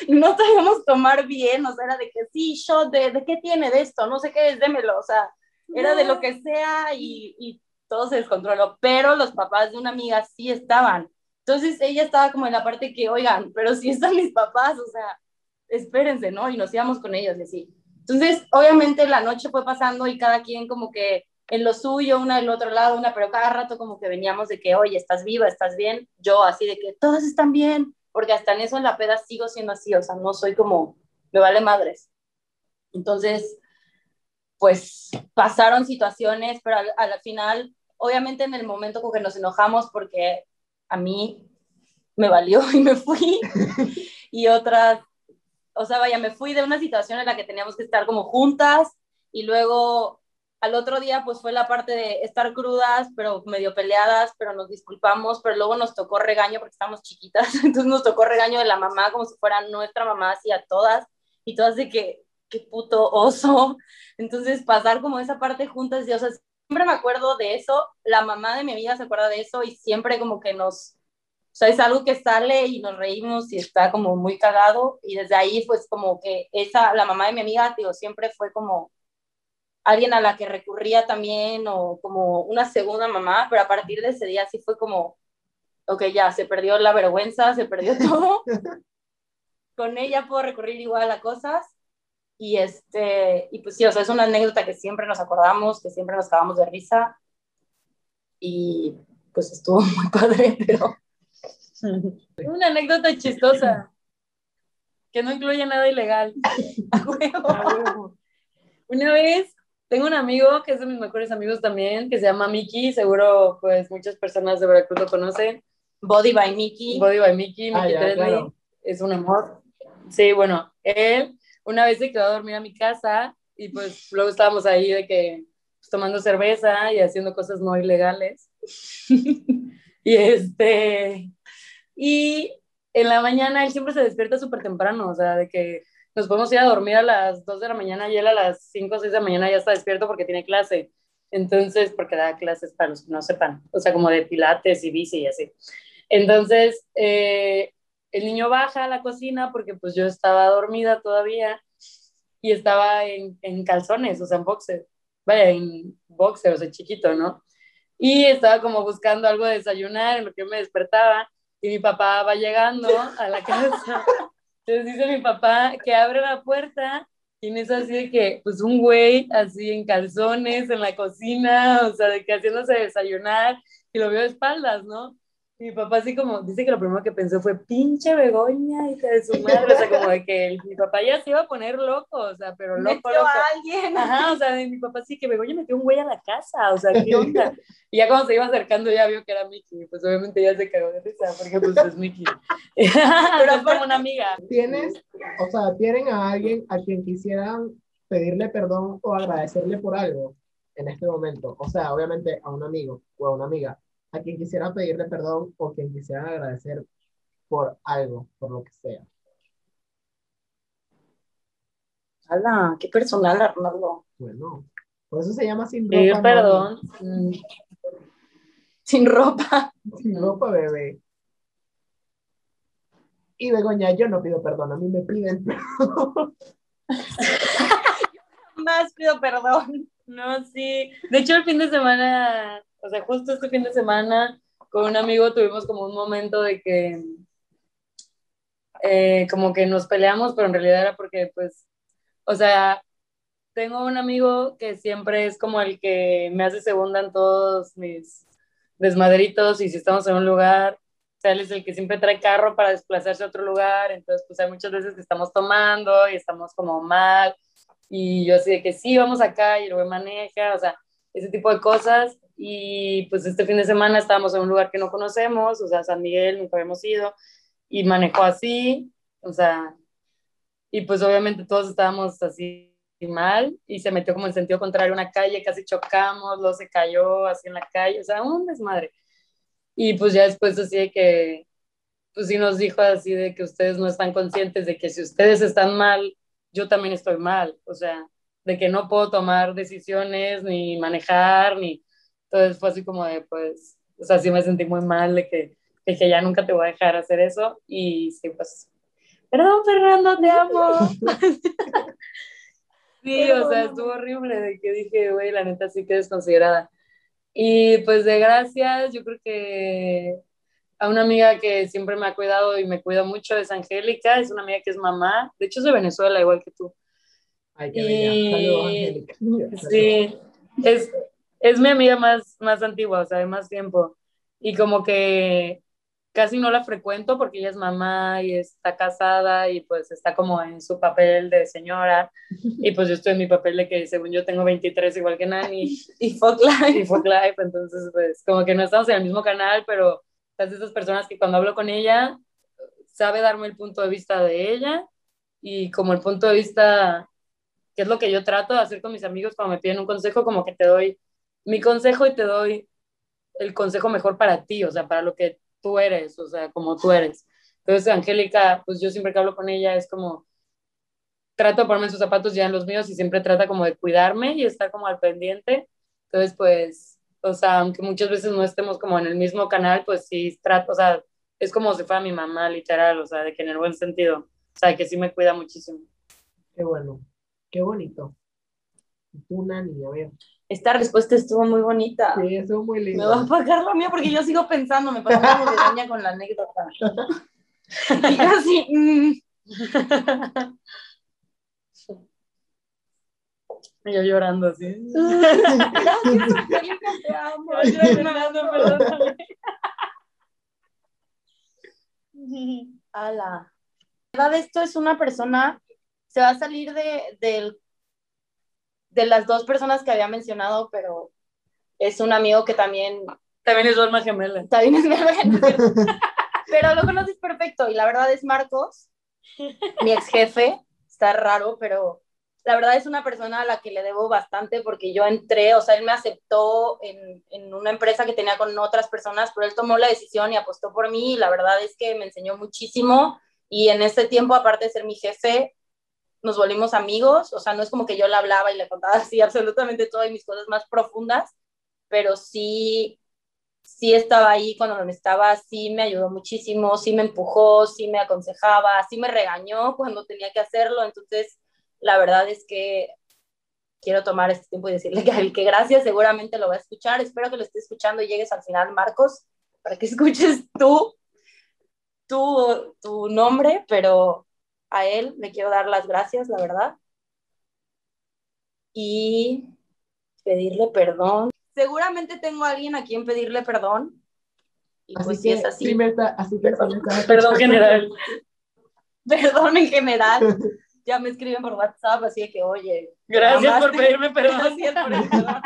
no sabíamos tomar bien, o sea, era de que sí, shot, de, de qué tiene de esto, no sé qué es, démelo, o sea, era de lo que sea y, y todo se descontroló, pero los papás de una amiga sí estaban, entonces ella estaba como en la parte que, oigan, pero si están mis papás, o sea, espérense, ¿no? Y nos íbamos con ellos y así. Entonces, obviamente la noche fue pasando y cada quien como que en lo suyo, una del otro lado, una, pero cada rato como que veníamos de que, oye, estás viva, estás bien, yo así de que todas están bien, porque hasta en eso en la peda sigo siendo así, o sea, no soy como, me vale madres. Entonces, pues pasaron situaciones, pero al, al final, obviamente en el momento como que nos enojamos porque a mí me valió y me fui, y otras, o sea, vaya, me fui de una situación en la que teníamos que estar como juntas, y luego al otro día pues fue la parte de estar crudas, pero medio peleadas, pero nos disculpamos, pero luego nos tocó regaño porque estábamos chiquitas, entonces nos tocó regaño de la mamá como si fuera nuestra mamá, así a todas, y todas de que, qué puto oso, entonces pasar como esa parte juntas, y, o sea, siempre me acuerdo de eso, la mamá de mi amiga se acuerda de eso, y siempre como que nos, o sea, es algo que sale y nos reímos y está como muy cagado, y desde ahí pues como que esa, la mamá de mi amiga, digo, siempre fue como alguien a la que recurría también o como una segunda mamá, pero a partir de ese día sí fue como, ok, ya, se perdió la vergüenza, se perdió todo. Con ella puedo recurrir igual a cosas. Y, este, y pues sí, o sea, es una anécdota que siempre nos acordamos, que siempre nos acabamos de risa. Y pues estuvo muy padre, pero... Una anécdota chistosa que no incluye nada ilegal. a huevo. Una vez tengo un amigo que es de mis mejores amigos también, que se llama Miki, seguro pues muchas personas de Veracruz lo conocen. Body by Mickey. Body by Miki, Ah, Miki claro. es un amor. Sí, bueno, él una vez se quedó a dormir a mi casa y pues luego estábamos ahí de que pues, tomando cerveza y haciendo cosas no ilegales. y este, y en la mañana él siempre se despierta súper temprano, o sea, de que nos podemos ir a dormir a las 2 de la mañana y él a las 5 o 6 de la mañana ya está despierto porque tiene clase. Entonces, porque da clases para los que no sepan, o sea, como de pilates y bici y así. Entonces, eh, el niño baja a la cocina porque pues yo estaba dormida todavía y estaba en, en calzones, o sea, en boxer, vaya, en boxer, o sea, chiquito, ¿no? Y estaba como buscando algo de desayunar en lo que me despertaba y mi papá va llegando a la casa. Entonces dice mi papá que abre la puerta y en eso así de que, pues un güey así en calzones en la cocina, o sea, de que haciéndose desayunar y lo veo de espaldas, ¿no? Mi papá así como, dice que lo primero que pensó fue, pinche Begoña, hija de su madre, o sea, como de que el- mi papá ya se iba a poner loco, o sea, pero loco, Metió loco. a alguien. Ajá, o sea, mi papá sí que Begoña metió un güey a la casa, o sea, ¿qué onda? Y ya cuando se iba acercando ya vio que era Mickey, pues obviamente ya se cagó de risa, porque pues es Mickey. Pero es como una amiga. Tienes, o sea, tienen a alguien a quien quisieran pedirle perdón o agradecerle por algo en este momento. O sea, obviamente a un amigo o a una amiga, a quien quisiera pedirle perdón o quien quisieran agradecer por algo, por lo que sea. Ala, qué personal, Arnaldo. Bueno, por eso se llama sin ropa. Pedir perdón. mm, Sin ropa. Sin ropa, bebé. Y Begoña, yo no pido perdón, a mí me piden perdón. Más pido perdón. No, sí. De hecho, el fin de semana, o sea, justo este fin de semana, con un amigo tuvimos como un momento de que, eh, como que nos peleamos, pero en realidad era porque, pues, o sea, tengo un amigo que siempre es como el que me hace segunda en todos mis desmadritos y si estamos en un lugar, o sea, él es el que siempre trae carro para desplazarse a otro lugar, entonces pues hay muchas veces que estamos tomando y estamos como mal y yo así de que sí, vamos acá y luego maneja, o sea, ese tipo de cosas y pues este fin de semana estábamos en un lugar que no conocemos, o sea, San Miguel, nunca habíamos ido y manejó así, o sea, y pues obviamente todos estábamos así mal y se metió como en sentido contrario a una calle, casi chocamos, luego se cayó así en la calle, o sea, un desmadre. Y pues ya después así de que, pues sí nos dijo así de que ustedes no están conscientes de que si ustedes están mal, yo también estoy mal, o sea, de que no puedo tomar decisiones ni manejar, ni... Entonces fue así como de, pues, o sea, sí me sentí muy mal de que, de que ya nunca te voy a dejar hacer eso y sí, pues, perdón Fernando, te amo. Sí, o sea, estuvo horrible de que dije, güey, la neta sí que desconsiderada. Y pues de gracias, yo creo que a una amiga que siempre me ha cuidado y me cuida mucho es Angélica, es una amiga que es mamá, de hecho es de Venezuela, igual que tú. Ay, qué bella. Saludos, Angélica. Sí, es, es mi amiga más, más antigua, o sea, de más tiempo. Y como que casi no la frecuento porque ella es mamá y está casada y pues está como en su papel de señora y pues yo estoy en mi papel de que según yo tengo 23 igual que Nani Y fuck life. y Fuck Life, entonces pues como que no estamos en el mismo canal, pero es de esas personas que cuando hablo con ella sabe darme el punto de vista de ella y como el punto de vista que es lo que yo trato de hacer con mis amigos cuando me piden un consejo, como que te doy mi consejo y te doy el consejo mejor para ti, o sea, para lo que tú eres, o sea, como tú eres. Entonces, Angélica, pues yo siempre que hablo con ella es como, trato de ponerme sus zapatos ya en los míos y siempre trata como de cuidarme y estar como al pendiente. Entonces, pues, o sea, aunque muchas veces no estemos como en el mismo canal, pues sí trato, o sea, es como si fuera mi mamá, literal, o sea, de que en el buen sentido, o sea, que sí me cuida muchísimo. Qué bueno, qué bonito. Y tú, Nani, a ver. Esta respuesta estuvo muy bonita. Sí, eso es muy Me lindo. va a pagar la mía porque yo sigo pensando, me pasó como de daña con la anécdota. Y yo así, mm, Y yo llorando así. gracias, Angélica, te amo. Yo llorando, perdóname. Ala. La verdad, esto es una persona, se va a salir de, del- de las dos personas que había mencionado, pero es un amigo que también También es alma gemela. bien es bebé, pero lo conoces perfecto y la verdad es Marcos, mi ex jefe, está raro, pero la verdad es una persona a la que le debo bastante porque yo entré, o sea, él me aceptó en, en una empresa que tenía con otras personas, pero él tomó la decisión y apostó por mí y la verdad es que me enseñó muchísimo. Y en ese tiempo, aparte de ser mi jefe, nos volvimos amigos, o sea, no es como que yo le hablaba y le contaba así absolutamente todas mis cosas más profundas, pero sí, sí estaba ahí cuando me estaba, sí me ayudó muchísimo, sí me empujó, sí me aconsejaba, sí me regañó cuando tenía que hacerlo, entonces la verdad es que quiero tomar este tiempo y decirle que, que gracias, seguramente lo va a escuchar, espero que lo esté escuchando y llegues al final, Marcos, para que escuches tú, tu, tu nombre, pero a él le quiero dar las gracias, la verdad, y pedirle perdón. Seguramente tengo a alguien a quien pedirle perdón. Y Así pues que, si es así, sí me está, así está Perdón general. perdón en general. Ya me escriben por WhatsApp, así de que, oye, Gracias por pedirme perdón. Gracias por el perdón.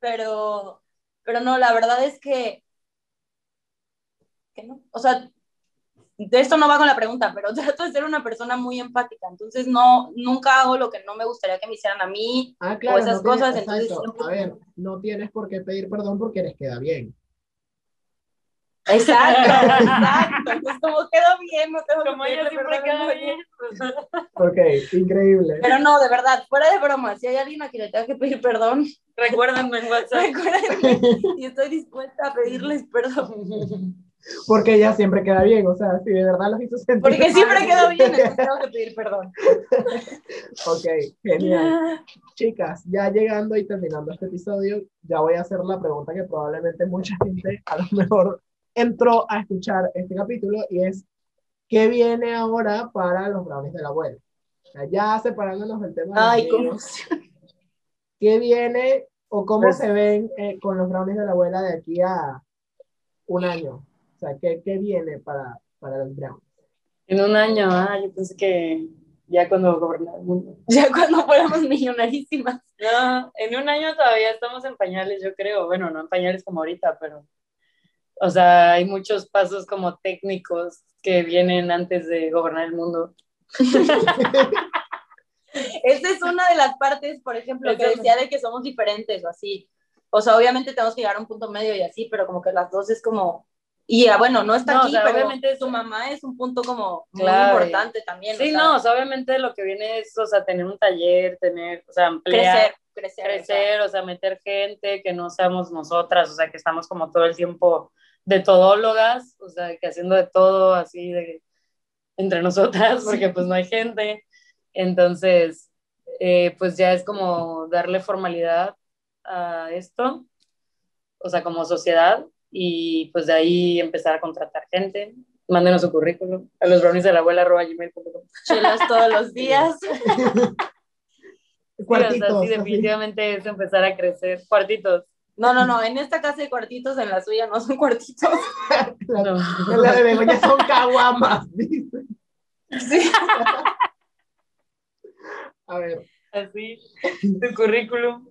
Pero, pero no, la verdad es que, que no. O sea, esto no va con la pregunta, pero trato de ser una persona muy empática. Entonces, no, nunca hago lo que no me gustaría que me hicieran a mí. Ah, claro, esas no tienes- cosas, entonces siempre- A ver, no tienes por qué pedir perdón porque les queda bien. Exacto, exacto. Entonces, como quedó bien, no tengo Como que ella siempre queda bien. Ok, increíble. Pero no, de verdad, fuera de broma, si hay alguien a quien le tenga que pedir perdón, Recuérdenme en WhatsApp. recuérdenme y estoy dispuesta a pedirles perdón. Porque ella siempre queda bien, o sea, si de verdad los hizo sentir. Porque mal. siempre quedó bien, entonces tengo que pedir perdón. Ok, genial. Chicas, ya llegando y terminando este episodio, ya voy a hacer la pregunta que probablemente mucha gente a lo mejor entró a escuchar este capítulo y es, ¿qué viene ahora para los brownies de la abuela? O sea, ya separándonos del tema. de Ay, cómo. ¿Qué viene o cómo Pues- se ven eh, con los brownies de la abuela de aquí a un año? O sea, ¿qué, qué viene para, para los brownies? En un año, ah, yo pensé que ya cuando gobernara el mundo. Ya cuando fuéramos millonarísimas. No, en un año todavía estamos en pañales, yo creo. Bueno, no en pañales como ahorita, pero. O sea, hay muchos pasos como técnicos que vienen antes de gobernar el mundo. Esa es una de las partes, por ejemplo, que decía de que somos diferentes o así. O sea, obviamente tenemos que llegar a un punto medio y así, pero como que las dos es como... Y ah, bueno, no está No, o aquí, sea, pero obviamente tu mamá es un punto como muy Claro. importante también. Sí, o sea, no, o sea, obviamente lo que viene es, o sea, tener un taller, tener, o sea, ampliar, crecer, crecer. crecer, o sea, meter gente que no seamos nosotras, o sea, que estamos como todo el tiempo de todólogas, o sea, que haciendo de todo así de entre nosotras, porque pues no hay gente. Entonces, eh, pues ya es como darle formalidad a esto, o sea, como sociedad, y pues de ahí empezar a contratar gente. Mándenos su currículum a los brownies de la abuela gmail.com. chelas todos los días. Cuartitos. sí, o sea, sí, así. definitivamente es empezar a crecer. Cuartitos. No, no, no, en esta casa de cuartitos, en la suya no son cuartitos. La, No. la de Begoña son caguamas, dice. Sí. A ver, Así, tu currículum,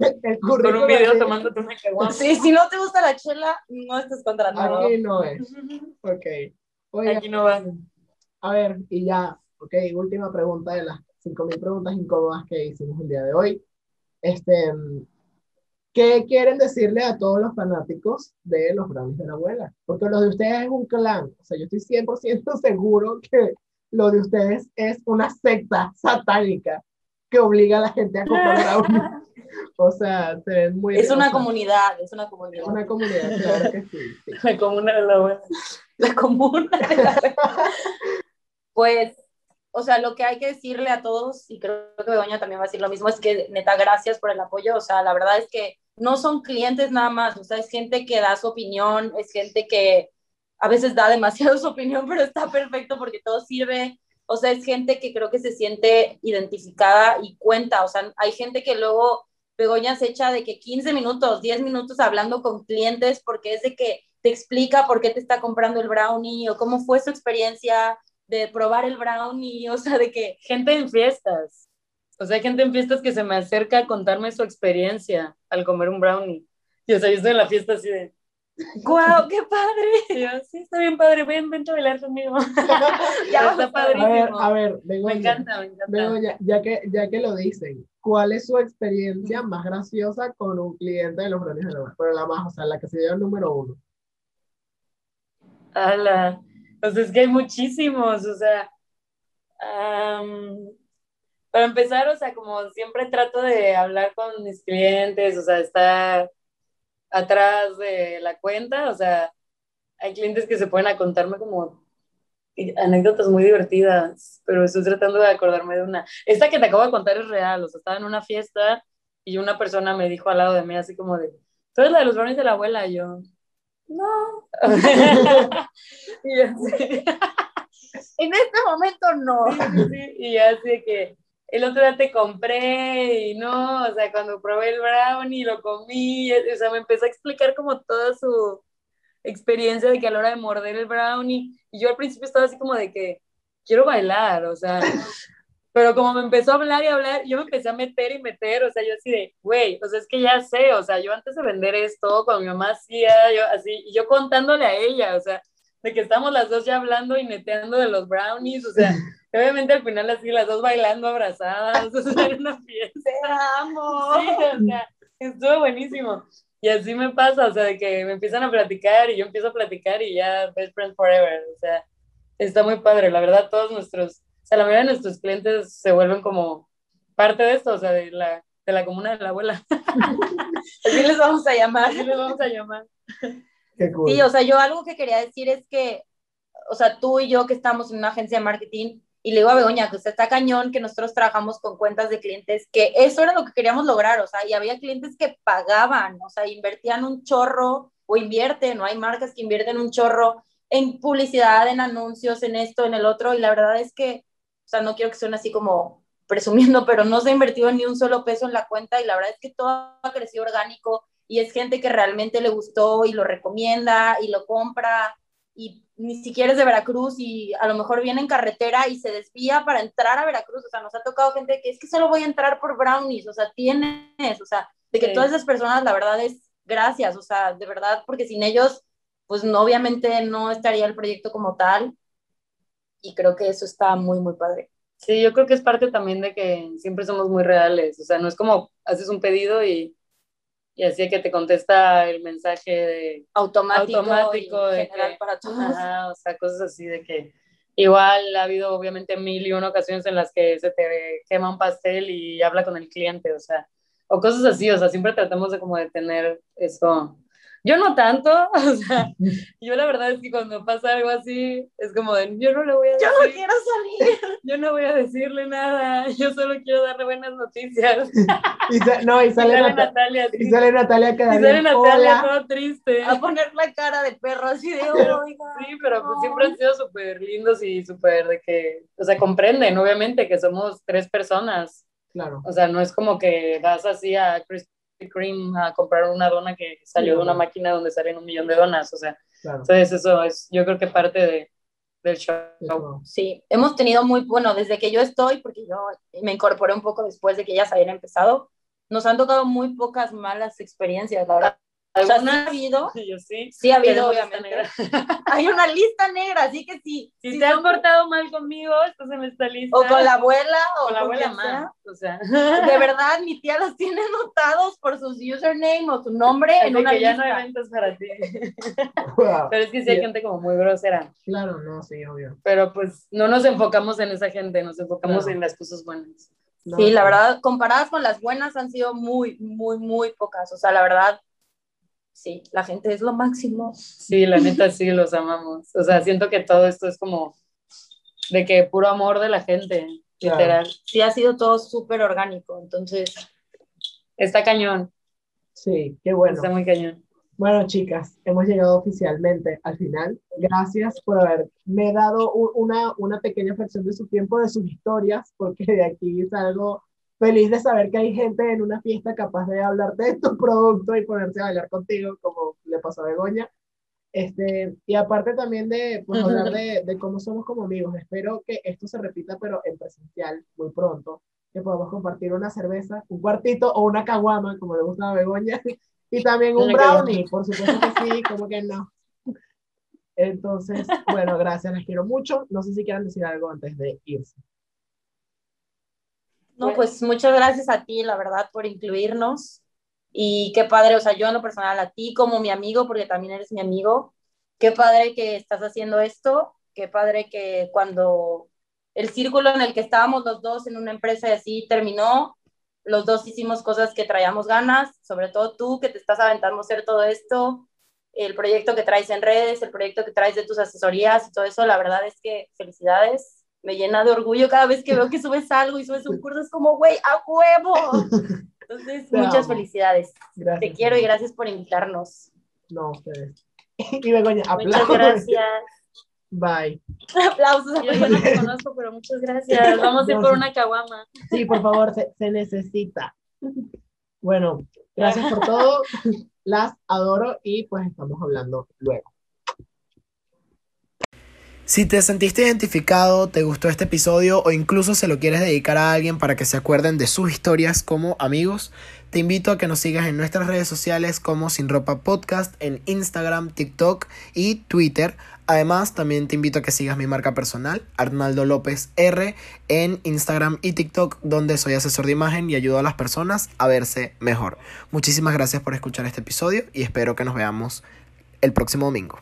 el con currículum un video tomándote una caguama. Sí, si no te gusta la chela, no estés contratado. Aquí no es. Ok. Oiga, Aquí no va. A ver, y ya, ok, última pregunta de las 5.000 preguntas incómodas que hicimos el día de hoy. Este, ¿qué quieren decirle a todos los fanáticos de los brownies de la abuela? Porque lo de ustedes es un clan, o sea, yo estoy 100% seguro que lo de ustedes es una secta satánica que obliga a la gente a comprar brownies. O sea, se ven muy... Es o una sea, comunidad, es una comunidad. Es una comunidad, claro que sí. sí. La comuna de la. La comuna. de la- pues, o sea, lo que hay que decirle a todos, y creo que Begoña también va a decir lo mismo, es que neta, gracias por el apoyo. O sea, la verdad es que no son clientes nada más, o sea, es gente que da su opinión, es gente que a veces da demasiado su opinión, pero está perfecto porque todo sirve. O sea, es gente que creo que se siente identificada y cuenta. O sea, hay gente que luego Begoña se echa de que 15 minutos, 10 minutos hablando con clientes porque es de que te explica por qué te está comprando el brownie o cómo fue su experiencia de probar el brownie, o sea, de que Gente en fiestas. O sea, hay gente en fiestas que se me acerca a contarme su experiencia al comer un brownie. Y o sea, yo estoy en la fiesta así de, ¡Guau, qué padre! yo, sí, está bien padre, ven, ven a bailar conmigo. Ya está vas a ver, padrísimo. a ver, Me Begoña. encanta, me encanta. Begoña, ya que, ya que lo dicen, ¿cuál es su experiencia más graciosa con un cliente de los brownies de la abuela? Pero la más, o sea, la que se dio el número uno. Ala. O sea, es que hay muchísimos, o sea, para empezar, o sea, como siempre trato de hablar con mis clientes, o sea, estar atrás de la cuenta, o sea, hay clientes que se pueden a contarme como anécdotas muy divertidas, pero estoy tratando de acordarme de una. Esta que te acabo de contar es real, o sea, estaba en una fiesta y una persona me dijo al lado de mí así como de, ¿tú eres la de los brownies de la abuela? Y yo, no. y así, En este momento no. y así que el otro día te compré y no, o sea, cuando probé el brownie lo comí, o sea, me empezó a explicar como toda su experiencia de que a la hora de morder el brownie, y yo al principio estaba así como de que quiero bailar, o sea, pero como me empezó a hablar y hablar, yo me empecé a meter y meter, o sea, yo así de, güey, o sea, es que ya sé, o sea, yo antes de vender esto, cuando mi mamá hacía, yo así, y yo contándole a ella, o sea, de que estamos las dos ya hablando y neteando de los brownies, o sea, obviamente al final así las dos bailando abrazadas, o sea, era una fiesta. Te amo. Sí, o sea, estuvo buenísimo. Y así me pasa, o sea, de que me empiezan a platicar y yo empiezo a platicar y ya best friend forever, o sea, está muy padre, la verdad, todos nuestros, o sea, la mayoría de nuestros clientes se vuelven como parte de esto, o sea, de la, de la comuna de la abuela, Así les vamos a llamar. así les vamos a llamar. Qué cool. Sí, o sea, yo algo que quería decir es que, o sea, tú y yo que estamos en una agencia de marketing, y le digo a Begoña que usted está cañón, que nosotros trabajamos con cuentas de clientes, que eso era lo que queríamos lograr, o sea, y había clientes que pagaban, o sea, invertían un chorro o invierten, no hay marcas que invierten un chorro en publicidad, en anuncios, en esto, en el otro, y la verdad es que, o sea, no quiero que suene así como presumiendo, pero no se ha invertido ni un solo peso en la cuenta y la verdad es que todo ha crecido orgánico y es gente que realmente le gustó y lo recomienda y lo compra y ni siquiera es de Veracruz y a lo mejor viene en carretera y se desvía para entrar a Veracruz, o sea, nos ha tocado gente que es que solo voy a entrar por brownies, o sea, tienes, o sea, de que todas esas personas, la verdad es gracias, o sea, de verdad, porque sin ellos, pues no, obviamente no estaría el proyecto como tal. Y creo que eso está muy, muy padre. Sí, yo creo que es parte también de que siempre somos muy reales, o sea, no es como haces un pedido y, y así que te contesta el mensaje de automático, automático de general para todos. o sea, cosas así de que igual ha habido obviamente mil y una ocasiones en las que se te quema un pastel y habla con el cliente, o sea, o cosas así, o sea, siempre tratamos de como de tener eso yo no tanto, o sea, yo la verdad es que cuando pasa algo así, es como de, yo no le voy a decir. Yo no quiero salir. Yo no voy a decirle nada, yo solo quiero darle buenas noticias. Y no, y sale, Natalia. Y sale Natalia que Y sale Natalia todo triste. A poner la cara de perro así de, Sí, pero pues siempre han sido súper lindos y súper de que, o sea, comprenden, obviamente, que somos tres personas. Claro. O sea, no es como que vas así a Chris Cream a comprar una dona que salió de una máquina donde salen un millón de donas, o sea, entonces eso es, yo creo que parte de, del show. Sí, hemos tenido muy, bueno, desde que yo estoy, porque yo me incorporé un poco después de que ellas habían empezado, nos han tocado muy pocas malas experiencias, la verdad. O sea, ha habido. Yo sí. Sí ha habido, obviamente. Hay una lista negra, así que sí. Si, te han portado mal conmigo, estás en esta lista. O con la abuela, o con la abuela más. O sea. De verdad, mi tía los tiene anotados por sus username o su nombre en una que ya no hay ventas para ti. Pero es que sí hay gente como muy grosera. Claro, no, sí, obvio. Pero pues no nos enfocamos en esa gente, nos enfocamos en las cosas buenas. sí, la verdad, comparadas con las buenas han sido muy, muy, muy pocas. O sea, la verdad, sí, la gente es lo máximo. Sí, la neta sí, los amamos. O sea, siento que todo esto es como de que puro amor de la gente, literal. Sí, ha sido todo súper orgánico, entonces está cañón. Sí, qué bueno. Está muy cañón. Bueno, chicas, hemos llegado oficialmente al final. Gracias por haberme dado una, una pequeña fracción de su tiempo, de sus historias, porque de aquí salgo feliz de saber que hay gente en una fiesta capaz de hablarte de tu producto y ponerse a bailar contigo, como le pasó a Begoña. Este, y aparte también de pues, hablar de, de, cómo somos como amigos. Espero que esto se repita, pero en presencial, muy pronto. Que podamos compartir una cerveza, un cuartito o una caguama, como le gusta a Begoña. Y también un brownie, por supuesto que sí, como que no. Entonces, bueno, gracias, les quiero mucho. No sé si quieran decir algo antes de irse. No, pues muchas gracias a ti, la verdad, por incluirnos. Y qué padre, o sea, yo en lo personal a ti como mi amigo, porque también eres mi amigo, qué padre que estás haciendo esto, qué padre que cuando el círculo en el que estábamos los dos en una empresa y así terminó, los dos hicimos cosas que traíamos ganas, sobre todo tú que te estás aventando a hacer todo esto, el proyecto que traes en redes, el proyecto que traes de tus asesorías y todo eso, la verdad es que felicidades me llena de orgullo cada vez que veo que subes algo y subes un curso, es como, güey, a huevo. Entonces, muchas felicidades. Te quiero y gracias por invitarnos. No, ustedes. Y Begoña, aplausos. Muchas gracias. Bye. Aplausos. Yo, yo, no te conozco, pero muchas gracias. Vamos a ir por una caguama. Sí, por favor, se, se necesita. Bueno, gracias por todo. Las adoro y pues estamos hablando luego. Si te sentiste identificado, te gustó este episodio o incluso se lo quieres dedicar a alguien para que se acuerden de sus historias como amigos, te invito a que nos sigas en nuestras redes sociales como Sin Ropa Podcast en Instagram, TikTok y Twitter. Además, también te invito a que sigas mi marca personal, Arnaldo López R, en Instagram y TikTok, donde soy asesor de imagen y ayudo a las personas a verse mejor. Muchísimas gracias por escuchar este episodio y espero que nos veamos el próximo domingo.